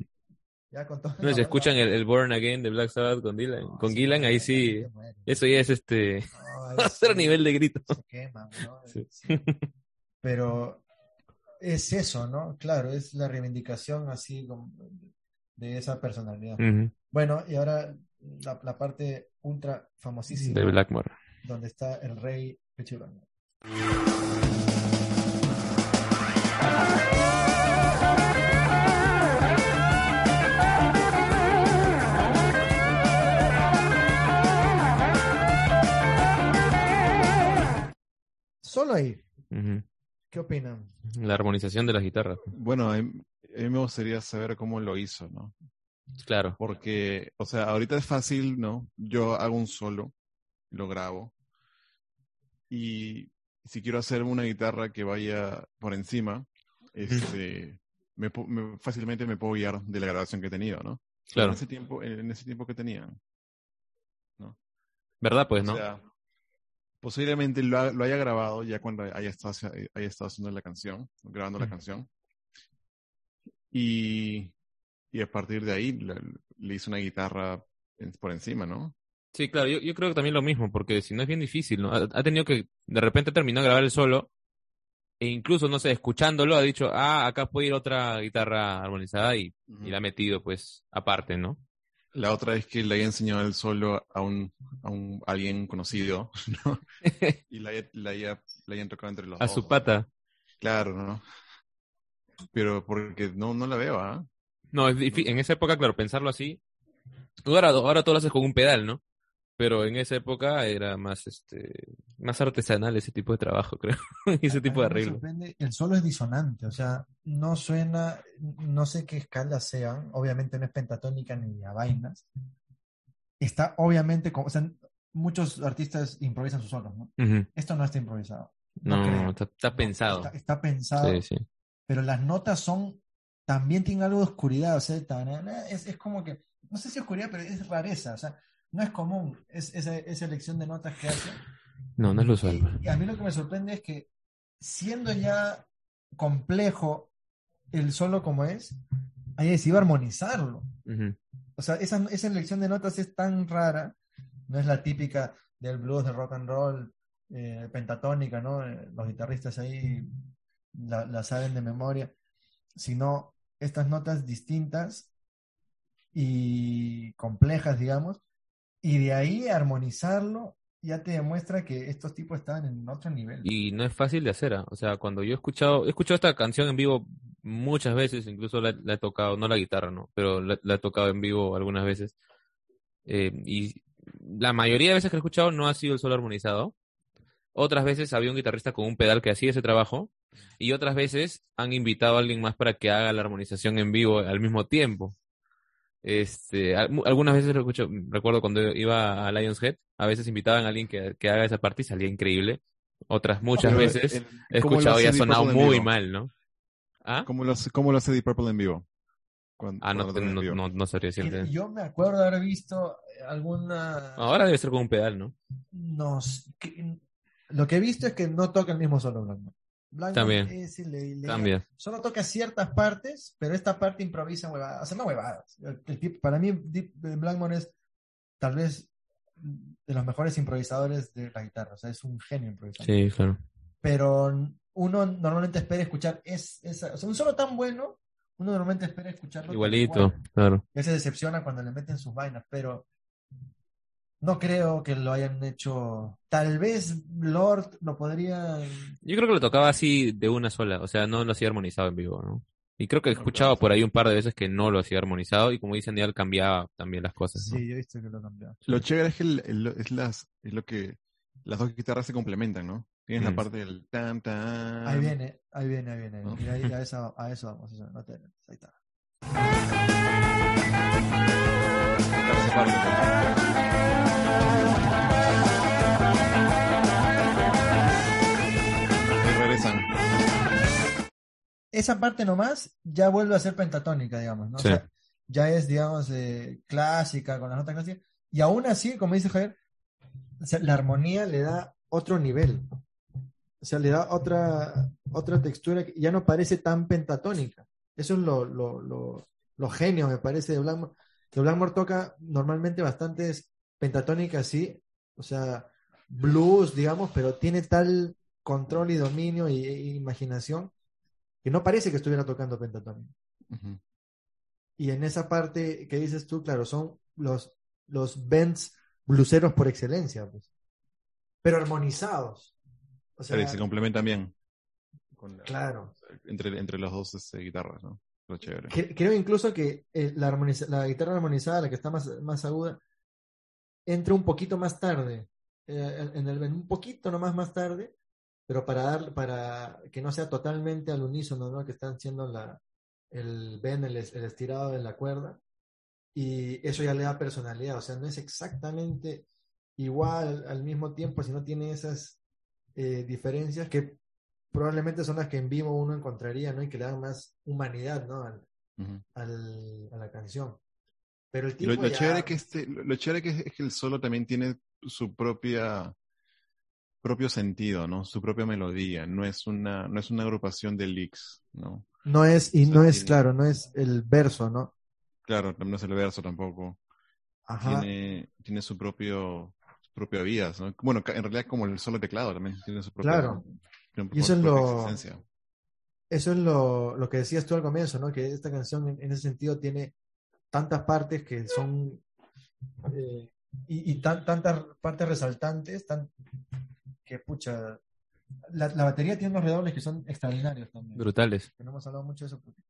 ya con todo No, si escuchan el, el Born Again de Black Sabbath con Dylan, No, con sí, Gillan, ahí sí, eso ya es este, No, otro sí nivel de grito. Se queman, ¿no? Pero es eso, ¿no? Claro, es la reivindicación así como de esa personalidad. Bueno, y ahora la, la parte ultra famosísima, De Blackmore. donde está el rey Richie Blackmore. Solo ahí. ¿qué opinan? La armonización de las guitarras. Bueno, a mí, a mí me gustaría saber cómo lo hizo, ¿no? Claro. Porque, o sea, ahorita es fácil, ¿no? Yo hago un solo, lo grabo, Y si quiero hacer una guitarra que vaya por encima, este, me, pu- me- fácilmente me puedo guiar de la grabación que he tenido, ¿no? Claro. En ese tiempo, en ese tiempo que tenía. ¿Verdad? Pues, O ¿no? sea, posiblemente lo, ha- lo haya grabado ya cuando haya estado, hacia- haya estado haciendo la canción, grabando la canción. Y, y a partir de ahí le, le hice una guitarra en- por encima, ¿no? Sí, claro, yo, yo creo que también lo mismo, porque si no es bien difícil, ¿no? Ha, ha tenido que, de repente terminó de grabar el solo, e incluso, no sé, escuchándolo, ha dicho, ah, acá puede ir otra guitarra armonizada y, y la ha metido, pues, aparte, ¿no? La otra es que le haya enseñado el solo a un, a un alguien conocido, ¿no? Y la, la, haya- la hayan tocado entre los A dos. su ¿no? pata. Claro, ¿no? Pero porque no, no la veo, ¿ah? No, es difícil, en esa época, claro, pensarlo así. Ahora, ahora todo lo haces con un pedal, ¿no? Pero en esa época era más, este, más artesanal ese tipo de trabajo, creo. y ese A- tipo de arreglo. sorprende, el solo es disonante, o sea, no suena, no sé qué escalas sean, obviamente no es pentatónica ni a vainas. Está obviamente, como, o sea, muchos artistas improvisan sus solos, ¿no? Esto no está improvisado. No No, está pensado. Está, está pensado, Sí, sí. Pero las notas son, también tienen algo de oscuridad, o sea, es, es como que, no sé si oscuridad, pero es rareza, o sea, no es común es, esa, esa elección de notas que hace. No, no es lo usual. Y a mí lo que me sorprende es que siendo ya complejo el solo como es, haya decidido armonizarlo. O sea, esa, esa elección de notas es tan rara, no es la típica del blues, del rock and roll, eh, pentatónica, ¿no? Eh, los guitarristas ahí la, la saben de memoria, sino estas notas distintas y complejas, digamos, y de ahí armonizarlo ya te demuestra que estos tipos estaban en otro nivel. Y no es fácil de hacer, ¿ah? O sea, cuando yo he escuchado, he escuchado esta canción en vivo muchas veces, incluso la, la he tocado, no la guitarra, ¿no? Pero la, la he tocado en vivo algunas veces. Eh, y la mayoría de veces que he escuchado no ha sido el solo armonizado. Otras veces había un guitarrista con un pedal que hacía ese trabajo. Y otras veces han invitado a alguien más para que haga la armonización en vivo al mismo tiempo. Este, algunas veces lo escucho, recuerdo cuando iba a Lions Head, a veces invitaban a alguien que, que haga esa parte y salía increíble. Otras muchas Pero, veces el- he ¿cómo lo escuchado y ha sonado muy mal, ¿no? ¿Ah? ¿Cómo lo hace, cómo lo hace Deep Purple en vivo? Cuando- Ah, no, cuando toca en no, vivo. no, no sabría decirte. yo me acuerdo de haber visto alguna... Ahora debe ser con un pedal, ¿no? nos, que- lo que he visto es que no toca el mismo solo Blackmore. Blackmore También. es Cambia. solo toca ciertas partes, pero esta parte improvisa huevadas. O sea, no huevadas. El- el para mí, Blackmore es tal vez de los mejores improvisadores de la guitarra. O sea, es un genio improvisador. Sí, claro. Pero uno normalmente espera escuchar es, esa, o sea, un solo tan bueno, uno normalmente espera escucharlo. Igualito, cual. claro. Él se decepciona cuando le meten sus vainas, pero no creo que lo hayan hecho. Tal vez Lord lo podría. Yo creo que lo tocaba así de una sola, o sea, no lo hacía armonizado en vivo, ¿no? Y creo que he escuchado por ahí un par de veces que no lo hacía armonizado y como dicen, ya él cambiaba también las cosas, ¿no? Sí, yo he visto que lo cambió. Lo chévere es que el- el- es, las, es lo que las dos guitarras se complementan, ¿no? Tienes la Mm. parte del tan tan. Ahí viene, ahí viene, ahí viene. ¿No? Y ahí, a, eso, a eso vamos. eso, no te- ahí está. Esa parte. Ahí regresan. Esa parte nomás ya vuelve a ser pentatónica, digamos, ¿no? O Sí. sea, ya es, digamos, eh, clásica, con las notas clásicas. Y aún así, como dice Javier, o sea, la armonía le da otro nivel. O sea, le da otra, otra textura que ya no parece tan pentatónica. Eso es lo, lo, lo, lo genio, me parece, de Blackmore. Que Blackmore toca normalmente bastantes pentatónicas, sí. O sea, blues, digamos, pero tiene tal control y dominio y, e imaginación que no parece que estuviera tocando pentatónica. Y en esa parte que dices tú, claro, son los, los bends bluseros por excelencia, pues. Pero armonizados. O sea, se complementan bien. Con la- claro. entre, entre las dos este, guitarras, ¿no? Lo chévere. Cre- Creo incluso que eh, la, la guitarra armonizada, la que está más, más aguda, entra un poquito más tarde. eh, en el, en un poquito nomás más tarde, pero para dar, para que no sea totalmente al unísono, ¿no? Que están haciendo la, el bend, el, el estirado de la cuerda. Y eso ya le da personalidad. O sea, no es exactamente igual al mismo tiempo, sino tiene esas eh, diferencias que probablemente son las que en vivo uno encontraría, ¿no? Y que le dan más humanidad, ¿no? Al- a la canción. Pero el tipo Lo, lo ya- chévere que este, lo, lo chévere que es, es que el solo también tiene su propia propio sentido, ¿no? Su propia melodía. No es una, no es una agrupación de licks, ¿no? no es, y o sea, no es, tiene- claro, no es el verso, ¿no? Claro, no es el verso tampoco. Ajá. Tiene, tiene su propio, su propia vida, ¿no? Bueno, en realidad como el solo teclado también tiene su propia, Claro. tiene Y eso su es lo- existencia. Eso es lo, lo que decías tú al comienzo, ¿no? Que esta canción en, en ese sentido tiene tantas partes que son eh, y, y tan- tantas partes resaltantes, tan, que pucha, la, la batería tiene unos redobles que son extraordinarios también. Brutales. Que no hemos hablado mucho de eso. porque-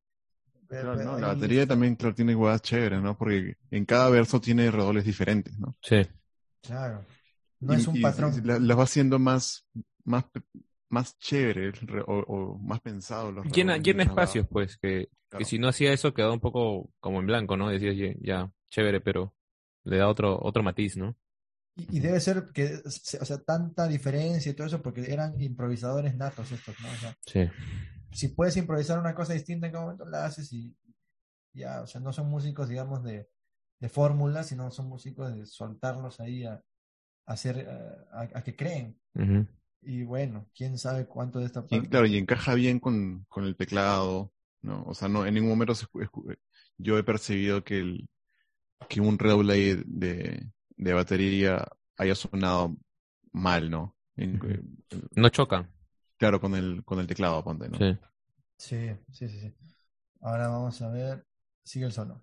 Claro, pero ¿no? ahí- La batería también, claro, tiene huevas chéveres, ¿no? Porque en cada verso tiene redobles diferentes, ¿no? Sí. Claro. No Y- es un y- patrón. la- las va haciendo más, más, más chévere o, o más pensado. Los Llena, llena espacios, pues, que, que si no hacía eso quedaba un poco como en blanco, ¿no? Decías, "Ye- ya, chévere, pero le da otro, otro matiz, ¿no? Y, y debe ser que, se- o sea, tanta diferencia y todo eso, porque eran improvisadores natos estos, ¿no? O sea, Sí. si puedes improvisar una cosa distinta en cada momento, la haces y ya, o sea, no son músicos, digamos, de, de fórmula, sino son músicos de soltarlos ahí a, a hacer, eh, a, a que creen. Ujú. Y bueno, quién sabe cuánto de esta Y, parte. claro, y encaja bien con, con el teclado, ¿no? O sea, no, en ningún momento se yo he percibido que el, que un redoble de, de batería haya sonado mal, ¿no? Eh, No chocan. claro, con el, con el teclado, ponte, ¿no? Sí. Sí, sí, sí, sí. Ahora vamos a ver, sigue el solo.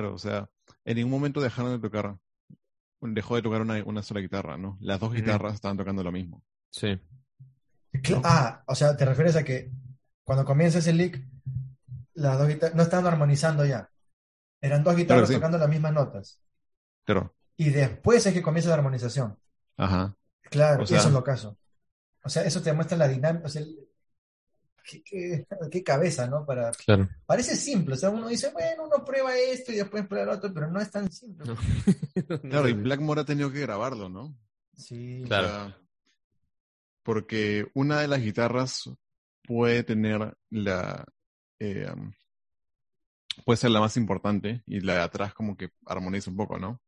Claro, o sea, en ningún momento dejaron de tocar, dejó de tocar una, una sola guitarra, ¿no? Las dos guitarras estaban tocando lo mismo. Sí. Ah, o sea, te refieres a que cuando comienza ese lick, las dos guitarras no estaban armonizando ya. Eran dos guitarras sí. tocando las mismas notas. Claro, Y después es que comienza la armonización. ajá. Claro, O sea- eso es lo caso. O sea, eso te muestra la dinámica. O sea, el- qué, qué- qué cabeza, ¿no? Para, Claro. parece simple. O sea, uno dice, bueno, uno prueba esto y después prueba lo otro, pero no es tan simple. No. Claro, y Blackmore ha tenido que grabarlo, ¿no? Sí, Claro. O sea, porque una de las guitarras puede tener la. eh, puede ser la más importante y la de atrás como que armoniza un poco, ¿no?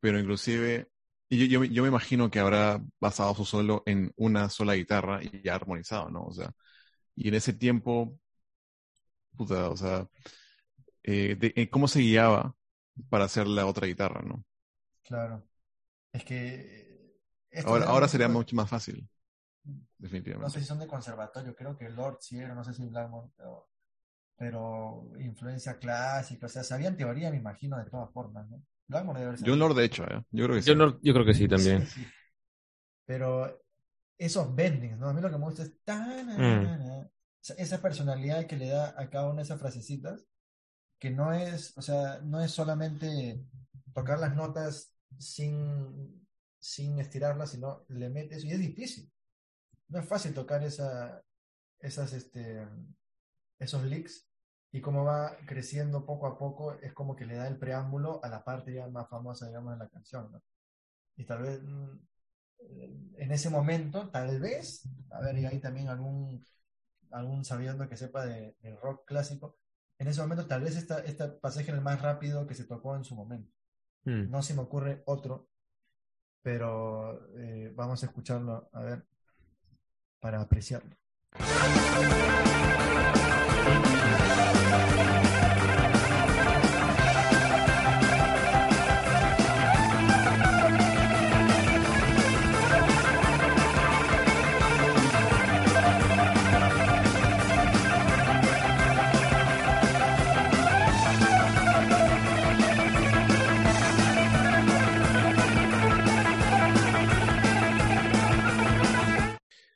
Pero inclusive. Y yo, yo, yo me imagino que habrá basado su solo en una sola guitarra y ya armonizado, ¿no? O sea, y en ese tiempo. Puta, o sea. eh, de- eh, ¿Cómo se guiaba para hacer la otra guitarra, no? claro. Es que. estos Ahora, sería mucho más fácil. No Definitivamente. sé si son de conservatorio, creo que Lord sí era, no sé si Blackmore, pero, pero influencia clásica, o sea, sabían teoría, me imagino, de todas formas, ¿no? Blackmore debe haber John. Lord, de hecho, ¿eh? Yo creo que sí. Yo, no, yo creo que sí también. Sí, sí. Pero esos bendings, ¿no? A mí lo que me gusta es o sea, esa personalidad que le da a cada una de esas frasecitas, que no es, o sea, no es solamente tocar las notas sin, sin estirarlas, sino le metes, y es difícil. No es fácil tocar esa, esas, este, esos licks, y cómo va creciendo poco a poco, es como que le da el preámbulo a la parte ya más famosa, digamos, de la canción, ¿no? Y tal vez mm, en ese momento, tal vez, a ver, y hay también algún, algún sabiendo que sepa de, del rock clásico, en ese momento tal vez esta, este pasaje era el más rápido que se tocó en su momento. Mm. No se me ocurre otro, pero eh, vamos a escucharlo, a ver, para apreciarlo.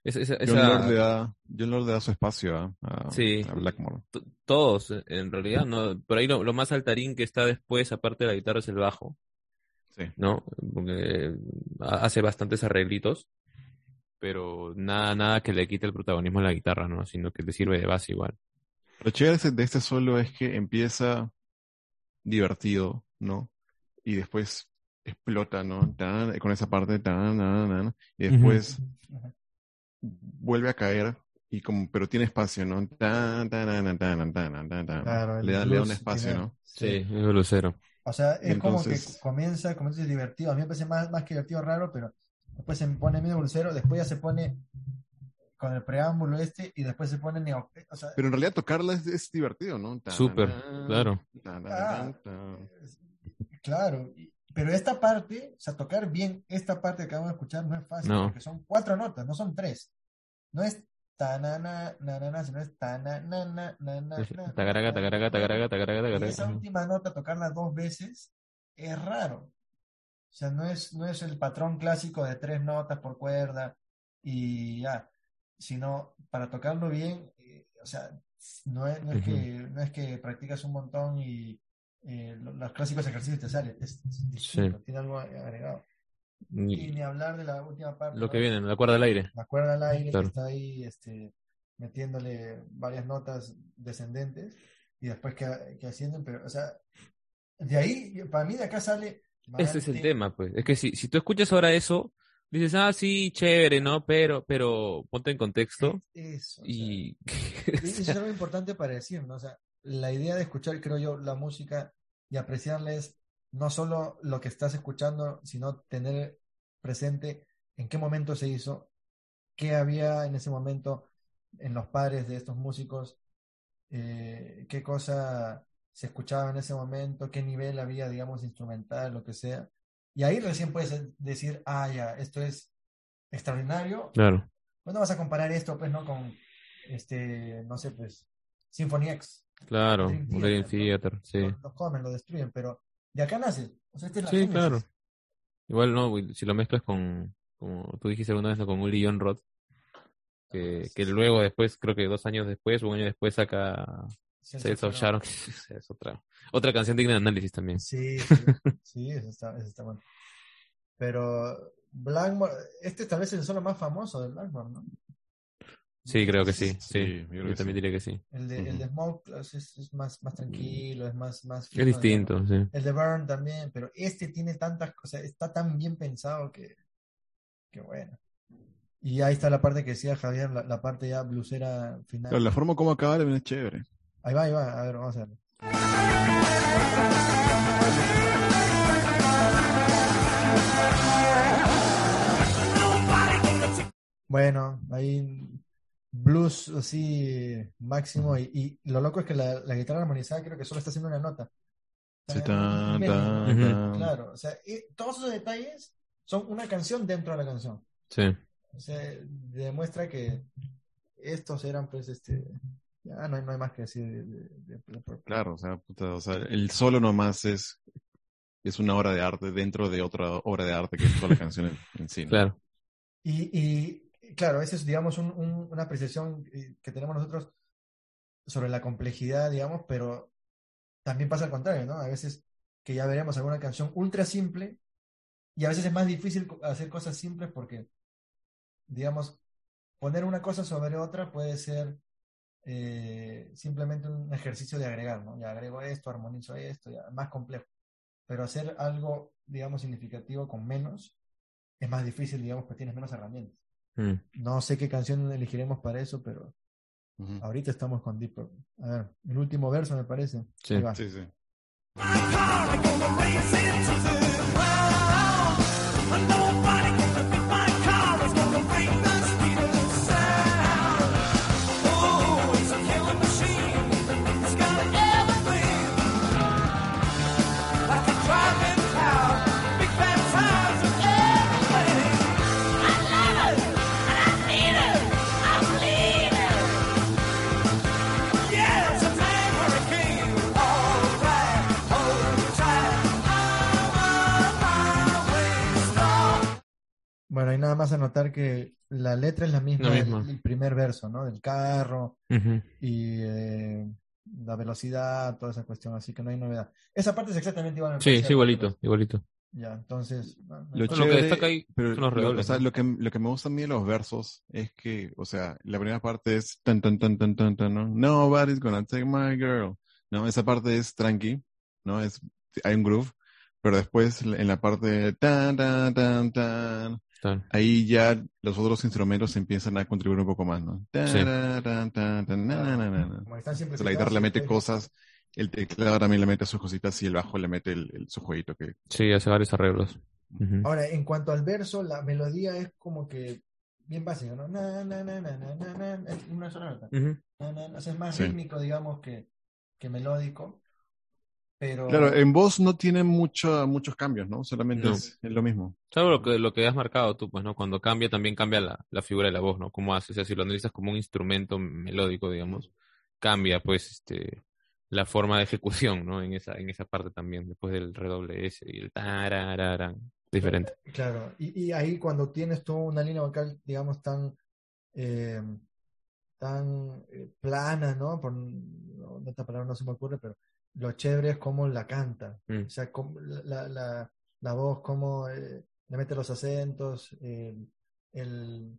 Esa, esa- John esa- Lord le da, John Lord le da su espacio a, a- Sí. a Blackmore. to- todos, en realidad, ¿no? Por ahí lo, lo más saltarín que está después, aparte de la guitarra, es el bajo, Sí. ¿no? Porque ha- hace bastantes arreglitos, pero nada, nada que le quite el protagonismo a la guitarra, ¿no? Sino que le sirve de base igual. Lo chévere de este solo es que empieza divertido, ¿no? Y después explota, ¿no? Tan, con esa parte, tan, tan, tan, y después. Vuelve a caer, y como, pero tiene espacio, ¿no? Tan, tan, tan. Claro, le, da, le da un espacio, tiene- ¿no? Sí, es lucero. O sea, es como que comienza, como dices, divertido. A mí me parece más, más que divertido raro, pero después se pone medio dulcero, después ya se pone con el preámbulo este y después se pone neo. O sea, Pero en realidad tocarla es, es divertido, ¿no? Súper, claro. tan, tan, Ah. claro. y- Pero esta parte, o sea, tocar bien esta parte que acabamos de escuchar no es fácil, No. porque son cuatro notas, no son tres. No es tanana, nanana, sino es tanana, na, na, na, Es na, Tagaraga, tagaraga, tagaraga, tagaraga, esa última nota, tocarla dos veces, es raro. O sea, no es, no es el patrón clásico de tres notas por cuerda y ya, sino para tocarlo bien, eh, o sea, no es, no es que, no es que practicas un montón y eh, lo- los clásicos ejercicios te salen, es, es distinto, tiene algo agregado. Y Y ni hablar de la última parte, lo ¿no? que viene, la cuerda al aire. la cuerda al aire Claro. que está ahí este, metiéndole varias notas descendentes y después que, que ascienden, pero, o sea, de ahí, para mí de acá sale. Ese es el tema, pues. Es que si, si tú escuchas ahora eso, dices, ah, sí, chévere, ¿no? Pero, pero ponte en contexto Eso, o sea, y... y eso es algo importante para decir, ¿no? O sea, la idea de escuchar, creo yo, la música y apreciarla es no solo lo que estás escuchando, sino tener presente en qué momento se hizo, qué había en ese momento en los pares de estos músicos, eh, qué cosa se escuchaba en ese momento, qué nivel había, digamos, instrumental, lo que sea. Y ahí recién puedes decir, ah, ya, esto es extraordinario, Claro, pues no vas a comparar esto, pues, ¿no? Con, este, no sé, pues, Symphony X. claro, un Dream Theater, sí. Lo, lo comen, lo destruyen, pero de acá nace. O sea, esta es la Sí, génesis. claro. Igual, ¿no? Si lo mezclas con, como tú dijiste alguna vez, ¿no? con Uli John Roth, que, que luego después, creo que dos años después, un año después saca Sales of Sharon, es otra, otra canción digna de análisis también. Sí, sí, sí, eso está, eso está bueno. Pero Blackmore, este tal vez es el solo más famoso de Blackmore, ¿no? Sí, creo que sí, Sí, sí. yo creo Yo que también sí. diría que sí. El de, el de Smoke Class es, es más, más tranquilo, es más, más Es distinto, sí. El de Burn también, pero este tiene tantas cosas, está tan bien pensado que, que bueno. Y ahí está la parte que decía Javier, la, la parte ya blusera final. Claro, la forma como acaba también es chévere. Ahí va, ahí va, a ver, vamos a ver. Bueno, ahí blues así máximo y, y lo loco es que la, la guitarra armonizada creo que solo está haciendo una nota. Sí, Tan, tan, tan. Claro, o sea, y todos esos detalles son una canción dentro de la canción. Sí. O sea, demuestra que estos eran pues este ya no hay, no hay más que decir de, de- de- de- Claro, o sea, puta, o sea, el solo nomás es, es una obra de arte dentro de otra obra de arte que es toda la canción en, en sí. ¿no? Claro. Y, y claro, esa es, digamos, un- un- una apreciación eh, que tenemos nosotros sobre la complejidad, digamos, pero también pasa al contrario, ¿no? A veces que ya veremos alguna canción ultra simple y a veces es más difícil hacer cosas simples porque, digamos, poner una cosa sobre otra puede ser eh, simplemente un ejercicio de agregar, ¿no? Ya agrego esto, armonizo esto, ya, más complejo. Pero hacer algo, digamos, significativo con menos es más difícil, digamos, que tienes menos herramientas. Mm. No sé qué canción elegiremos para eso, pero ahorita estamos con Deep Purple. A ver, el último verso me parece. Sí. Ahí va. Sí, sí. Bueno, hay nada más anotar que la letra es la misma La del misma. del primer verso, ¿no? Del carro y eh, la velocidad, toda esa cuestión, así que no hay novedad. Esa parte es exactamente igual. me Sí, a los igualito, otros. igualito. Ya, entonces. no, no- Lo, Lo que destaca ahí pero son los lo- redobles, o sea, ¿no? lo que, lo que me gusta a mí de los versos es que, o sea, la primera parte es tan, tan, tan, tan, tan, tan, ¿no? Nobody's gonna take my girl. No, esa parte es tranqui, ¿no? Es, hay un groove, pero después en la parte de tan, tan, tan, tan, Claro. ahí ya los otros instrumentos empiezan a contribuir un poco más, ¿no? Sí. Entonces, la guitarra le mete cosas, el teclado también le mete sus cositas y el bajo le mete el, el- su jueguito que Sí, hace varios arreglos. Ahora, en cuanto al verso, la melodía es como que bien básica, ¿no? Na, na, na, na, na, na, na, es una sola nota. Ujú. Na, na, na, o sea, es más Sí. rítmico, digamos, que, que melódico. Pero. Claro, en voz no tiene mucho, muchos cambios, ¿no? Solamente No. es, es lo mismo. Salvo lo que, lo que has marcado tú, pues, ¿no? Cuando cambia, también cambia la, la figura de la voz, ¿no? ¿Cómo hace? O sea, si lo analizas como un instrumento melódico, digamos, cambia, pues, este, la forma de ejecución, ¿no? En esa, en esa parte también, después del redoble ese y el tarararán, diferente. Claro, y, y ahí cuando tienes tú una línea vocal, digamos, tan, eh, tan eh, plana, ¿no? Por no, esta palabra no se me ocurre, pero lo chévere es cómo la canta. Mm. O sea, cómo la, la, la voz, cómo eh, le mete los acentos, el, el-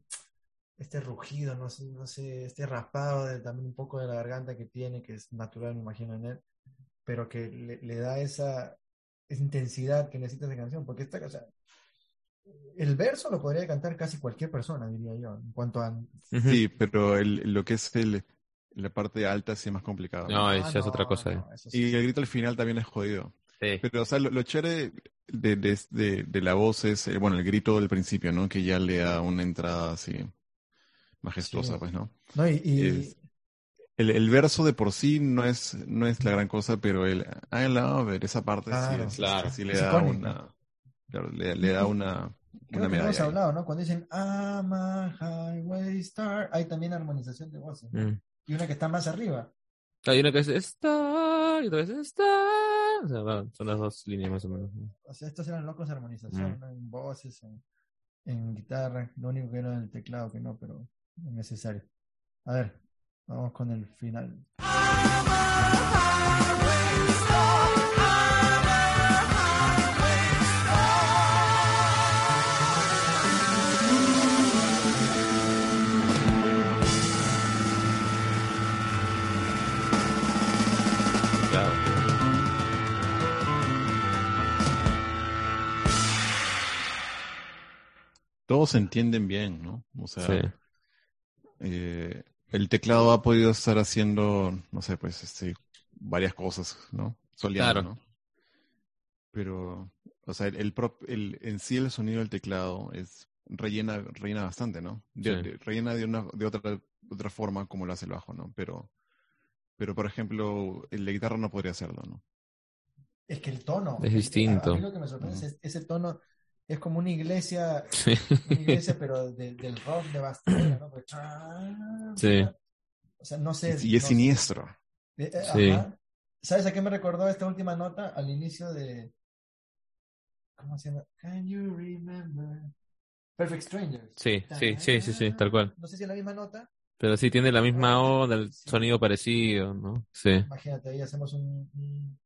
este rugido, no sé, no sé, este raspado de- también un poco de la garganta que tiene, que es natural, me imagino, en él, pero que le, le da esa, esa intensidad que necesita esa canción, porque esta, o sea, el verso lo podría cantar casi cualquier persona, diría yo, en cuanto a... Sí, pero el, lo que es el, la parte alta sí es más complicado. No, ¿no? esa es no, otra cosa. no, eh. eso sí. Y el grito al final también es jodido. Sí. Pero, o sea, lo, lo chévere de, de, de, de la voz es, eh, bueno, el grito del principio, ¿no? Que ya le da una entrada así majestuosa, Sí. pues, ¿no? No, y, y- Es- El, el verso de por sí no es, no es la gran cosa, pero el I love it, esa parte sí, Claro. es- Claro. sí le Es da una, claro, le, le da una, creo una que hemos hablado, ¿no? Cuando dicen I'm a highway star, hay también armonización de voces, ¿no? Mm. Y una que está más arriba. Hay una que es Star y otra vez Star. O sea, va, son las dos líneas más o menos. O sea, estos eran locos de armonización, Mm. ¿no? En voces, en, en guitarra, lo único que era el teclado que no, pero es necesario. A ver, vamos con el final. Todos se entienden bien, ¿no? O sea, Sí. eh, el teclado ha podido estar haciendo, no sé, pues, este, varias cosas, ¿no? Soleando, Claro. ¿no? Pero, o sea, el, el, prop- el- en sí el sonido del teclado es rellena, rellena bastante, ¿no? De- Sí. de- rellena de una, de otra, otra forma como lo hace el bajo, ¿no? Pero, pero por ejemplo, el de guitarra no podría hacerlo, ¿no? Es que el tono. Es distinto. A, mí lo que me sorprende es es ese tono. Es como una iglesia, Sí. una iglesia, pero de- del rock de Bastilla, ¿no? Porque- Sí. O sea, no sé. Y es no sé. siniestro. Eh, eh, Sí. ajá. ¿Sabes a qué me recordó esta última nota? Al inicio de. ¿Cómo se llama? Can you remember? Perfect Strangers. Sí, sí, sí, sí, sí, tal cual. No sé si es la misma nota. Pero sí tiene la misma onda, el sonido parecido, ¿no? Sí. Imagínate, ahí hacemos un, un-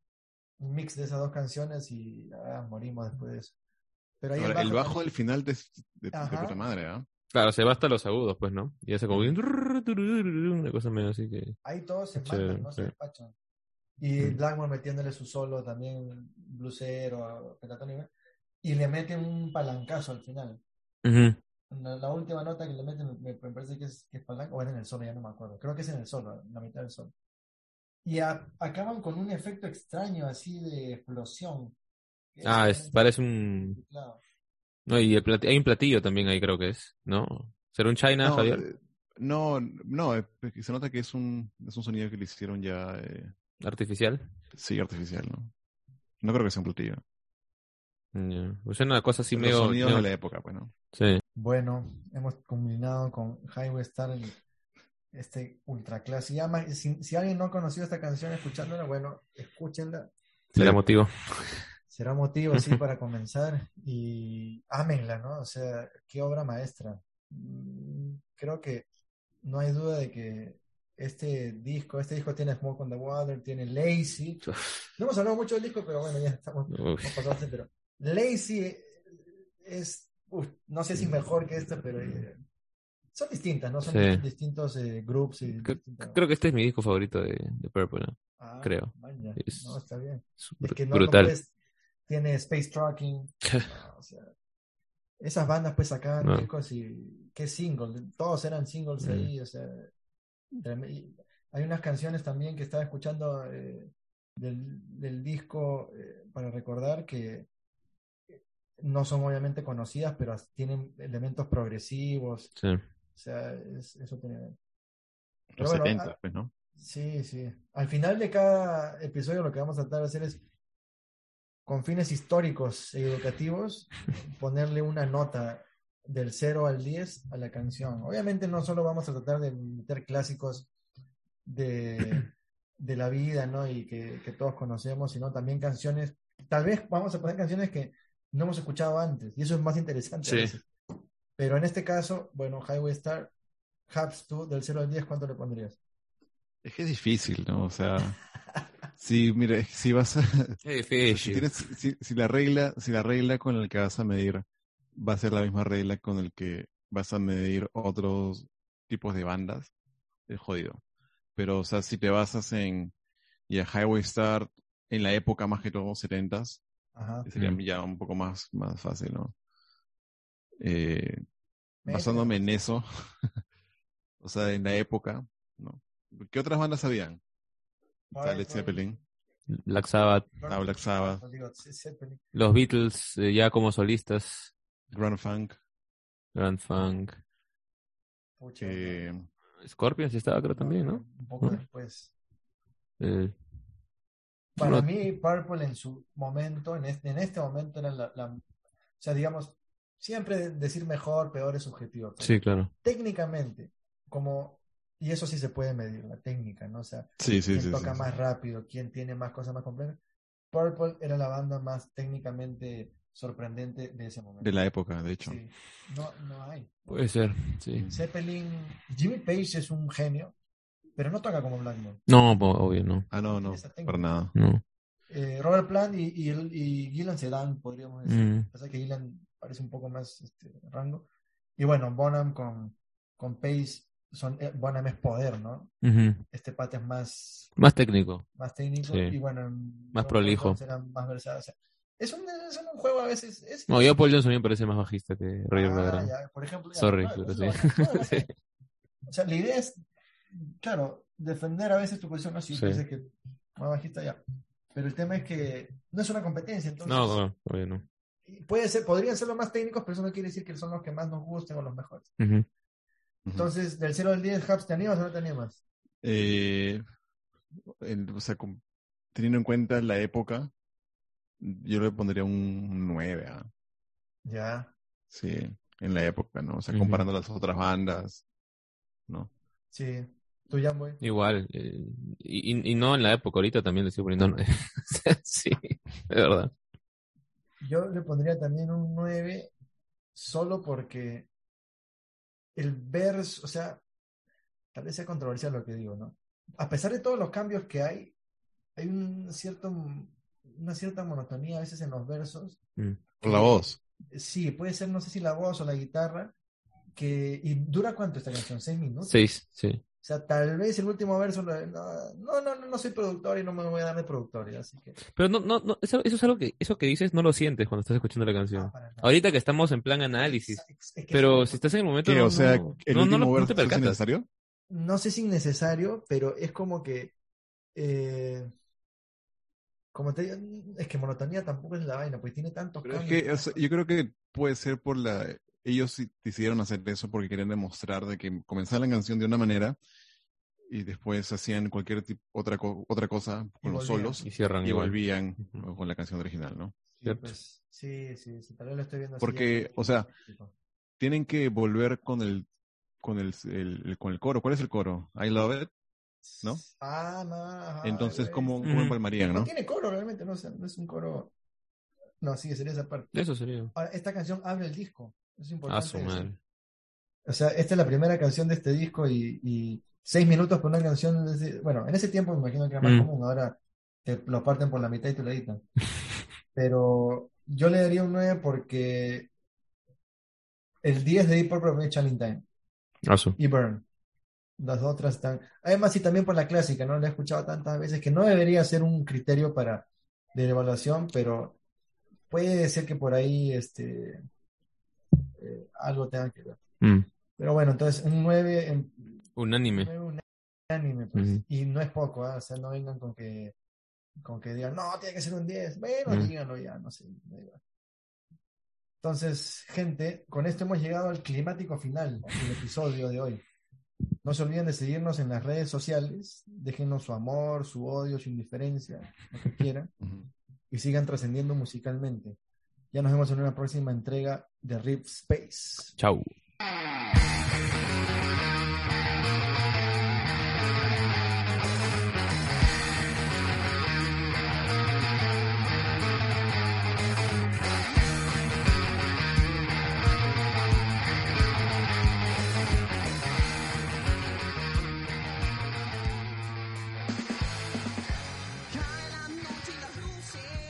un mix de esas dos canciones y ah, morimos después de eso. Pero ahí Ahora, el bajo también- del final de, de, de puta madre, ¿ah? Claro, se va hasta los agudos, pues, ¿no? Y hace como una cosa medio así que. Ahí todos se Chévere, mandan, no se despachan. Y Mm. Blackmore metiéndole su solo también, blusero, pentatónico, y le meten un palancazo al final. Ujú. La, la última nota que le meten me, me parece que es, que es palanca, o era en el solo, ya no me acuerdo. Creo que es en el solo, en la mitad del solo. Y a- acaban con un efecto extraño así de explosión. Que Ah, es, parece un. No, y el plati- hay un platillo también ahí, creo que es, ¿no? ¿Será un China, No, Javier? eh, no, no, eh, se nota que es un, es un sonido que le hicieron ya, eh, Artificial. sí, artificial, ¿no? No creo que sea un platillo. Ya. Pues es una cosa así Los medio. sonidos medio- de la época, pues, ¿no? Sí. Bueno, hemos combinado con Highway Star el- este ultra clase. Si, si alguien no ha conocido esta canción escuchándola, bueno, escúchenla. Será Sí. motivo. Será motivo, sí, para comenzar y ámenla, ¿no? O sea, qué obra maestra. Mm, Creo que no hay duda de que este disco, este disco tiene Smoke on the Water, tiene Lazy. No hemos hablado mucho del disco, pero bueno, ya estamos Uf. hemos pasado bastante, pero Lazy es, uf, no sé si mejor que esta, pero eh, son distintas, ¿no? Son Sí. distintos eh, groups y distintas- Creo que este es mi disco favorito de, de Purple, ¿no? Ah, creo. maña. Es- No, está bien. Es Es br- que no, no brutal. puedes- tiene Space Trucking. no, o sea, esas bandas pues sacaban No. discos y qué single, todos eran singles Mm. ahí, o sea, hay unas canciones también que estaba escuchando eh, del, del disco eh, para recordar que no son obviamente conocidas, pero tienen elementos progresivos, Sí. o sea, es- eso tiene... Pero Los bueno, 70, pues, ¿no? Sí, sí. Al final de cada episodio lo que vamos a tratar de hacer es, con fines históricos e educativos, ponerle una nota del 0 al 10 a la canción. Obviamente no solo vamos a tratar de meter clásicos de, de la vida, ¿no? Y que, que todos conocemos, sino también canciones, tal vez vamos a poner canciones que no hemos escuchado antes, y eso es más interesante. a Sí. veces. Pero en este caso, bueno, Highway Star, Hubs, tú del 0 al 10, ¿cuánto le pondrías? Es que es difícil, ¿no? O sea, si, mira, si vas a, Es si, difícil. tienes, si, si la regla, si la regla con la que vas a medir va a ser la misma regla con el que vas a medir otros tipos de bandas, es jodido. Pero, o sea, si te basas en ya Highway Star en la época más que todo 70s, Ajá. sería Mm. ya un poco más, más fácil, ¿no? Eh, basándome en eso, o sea, en la época. ¿Qué otras bandas habían? Está Led Zeppelin, Black Sabbath, Ah, Black Sabbath. Los Beatles eh, ya como solistas, Grand Funk, Grand Funk, Pucha, eh, Scorpions estaba creo también, ¿no? Un poco ¿No? después. Eh, Para No. mí, Purple en su momento, en este, en este momento era la, la- O sea, digamos, siempre decir mejor, peor es subjetivo. sí, claro. Técnicamente, como. Y eso sí se puede medir, la técnica, ¿no? O sea, sí, sí, quién sí, toca sí, más sí. rápido, quién tiene más cosas más complejas. Purple era la banda más técnicamente sorprendente de ese momento. de la época, de hecho. Sí. No, no hay. Puede ser, sí. Zeppelin, Jimmy Page es un genio, pero no toca como Blackmore. No, obvio, no. Ah, no, no, para nada. No. Eh, Robert Plant y, y, y Gillan se dan, podríamos decir. Mm. Pasa que Gillan parece un poco más este, rango. Y bueno, Bonham con, con Pace, son, eh, Bonham es poder, ¿no? Ujú. Este pata es más, Más técnico. más técnico Sí. y bueno, en- Más prolijo. más versados. O sea, es, un, es un juego a veces. Es, No, yo Paul Johnson me parece más bajista que Roger Ah, ya, por ejemplo, ya, Sorry, claro, pero sí. Sí. O sea, la idea es, claro, defender a veces tu posición, ¿no? Si Sí. dices que más bajista ya. Pero el tema es que no es una competencia, entonces No, no, obvio no. puede ser, podrían ser los más técnicos, pero eso no quiere decir que son los que más nos gusten o los mejores. Ujú. Ujú. Entonces, del 0 al 10, Hubs, ¿te animas o no te animas? Eh, o sea, con- teniendo en cuenta la época, yo le pondría un 9, ¿ah? Ya, sí, en la época, ¿no? O sea, comparando las otras bandas, ¿no? sí. Tú ya, voy. Igual. eh, y, no en la época, ahorita también le sigo poniendo. nueve. sí, de verdad. Yo le pondría también un 9 solo porque el verso, o sea, tal vez sea controversial lo que digo, ¿no? A pesar de todos los cambios que hay, hay un cierto, una cierta monotonía a veces en los versos. Mm. Por la voz. Sí, puede ser, no sé si la voz o la guitarra, que, y dura cuánto esta canción, seis minutos. Seis, sí. O sea, tal vez el último verso, no, no, no, no soy productor y no me voy a dar de productor, así que. Pero no, no, no, eso, eso es algo que, eso que dices no lo sientes cuando estás escuchando la ah, canción. nada. Ahorita que estamos en plan análisis. Es- es que Pero es- si estás en el momento, no, O sea, no, el no, último verso te ¿es percatas. innecesario? no sé si innecesario, pero es como que. eh, como te digo, es que monotonía tampoco es la vaina, pues tiene tantos Pero es cambios. que, o sea, yo creo que puede ser por la... Ellos sí decidieron hacer eso porque querían demostrar de que comenzaba la canción de una manera y después hacían cualquier tipo, otra, co- otra cosa con Y los volvían. solos Y cierran y volvían Ujú. con la canción original, ¿no? Sí, ¿cierto? pues, sí, sí, sí, tal vez lo estoy viendo así, Porque, o sea, Tienen que volver con el con el, el- el- con el coro. ¿Cuál es el coro? I love it. ¿no? Ah, no, ajá, Entonces. ¿cómo, cómo empalmarían, No no? tiene coro realmente, no, O sea, no es un coro. No, sí, sería esa parte. Eso sería. Ahora, esta canción abre el disco. Es A importante. su decir. madre. O sea, esta es la primera canción de este disco y, y seis minutos por una canción, bueno, en ese tiempo me imagino que era más Mm. común, ahora te lo parten por la mitad y te lo editan. Pero yo le daría un 9 porque el 10 de Deep Purple es Challenge Time Asu. y Burn. Las otras están. Además, y también por la clásica, ¿no? La he escuchado tantas veces que no debería ser un criterio para de evaluación, pero puede ser que por ahí este eh, algo tenga que ver. Mm. Pero bueno, entonces un 9 en, Unánime. un anime, pues. Ujú. Y no es poco, ¿ah? O sea, no vengan con que con que digan, no, tiene que ser un 10. Bueno, Mm. díganlo ya, no sé. igual. Entonces, gente, con esto hemos llegado al climático final del episodio de hoy. No se olviden de seguirnos en las redes sociales. Déjenos su amor, su odio, su indiferencia, lo que quieran. Y sigan trascendiendo musicalmente. Ya nos vemos en una próxima entrega de Rip Space. Chau.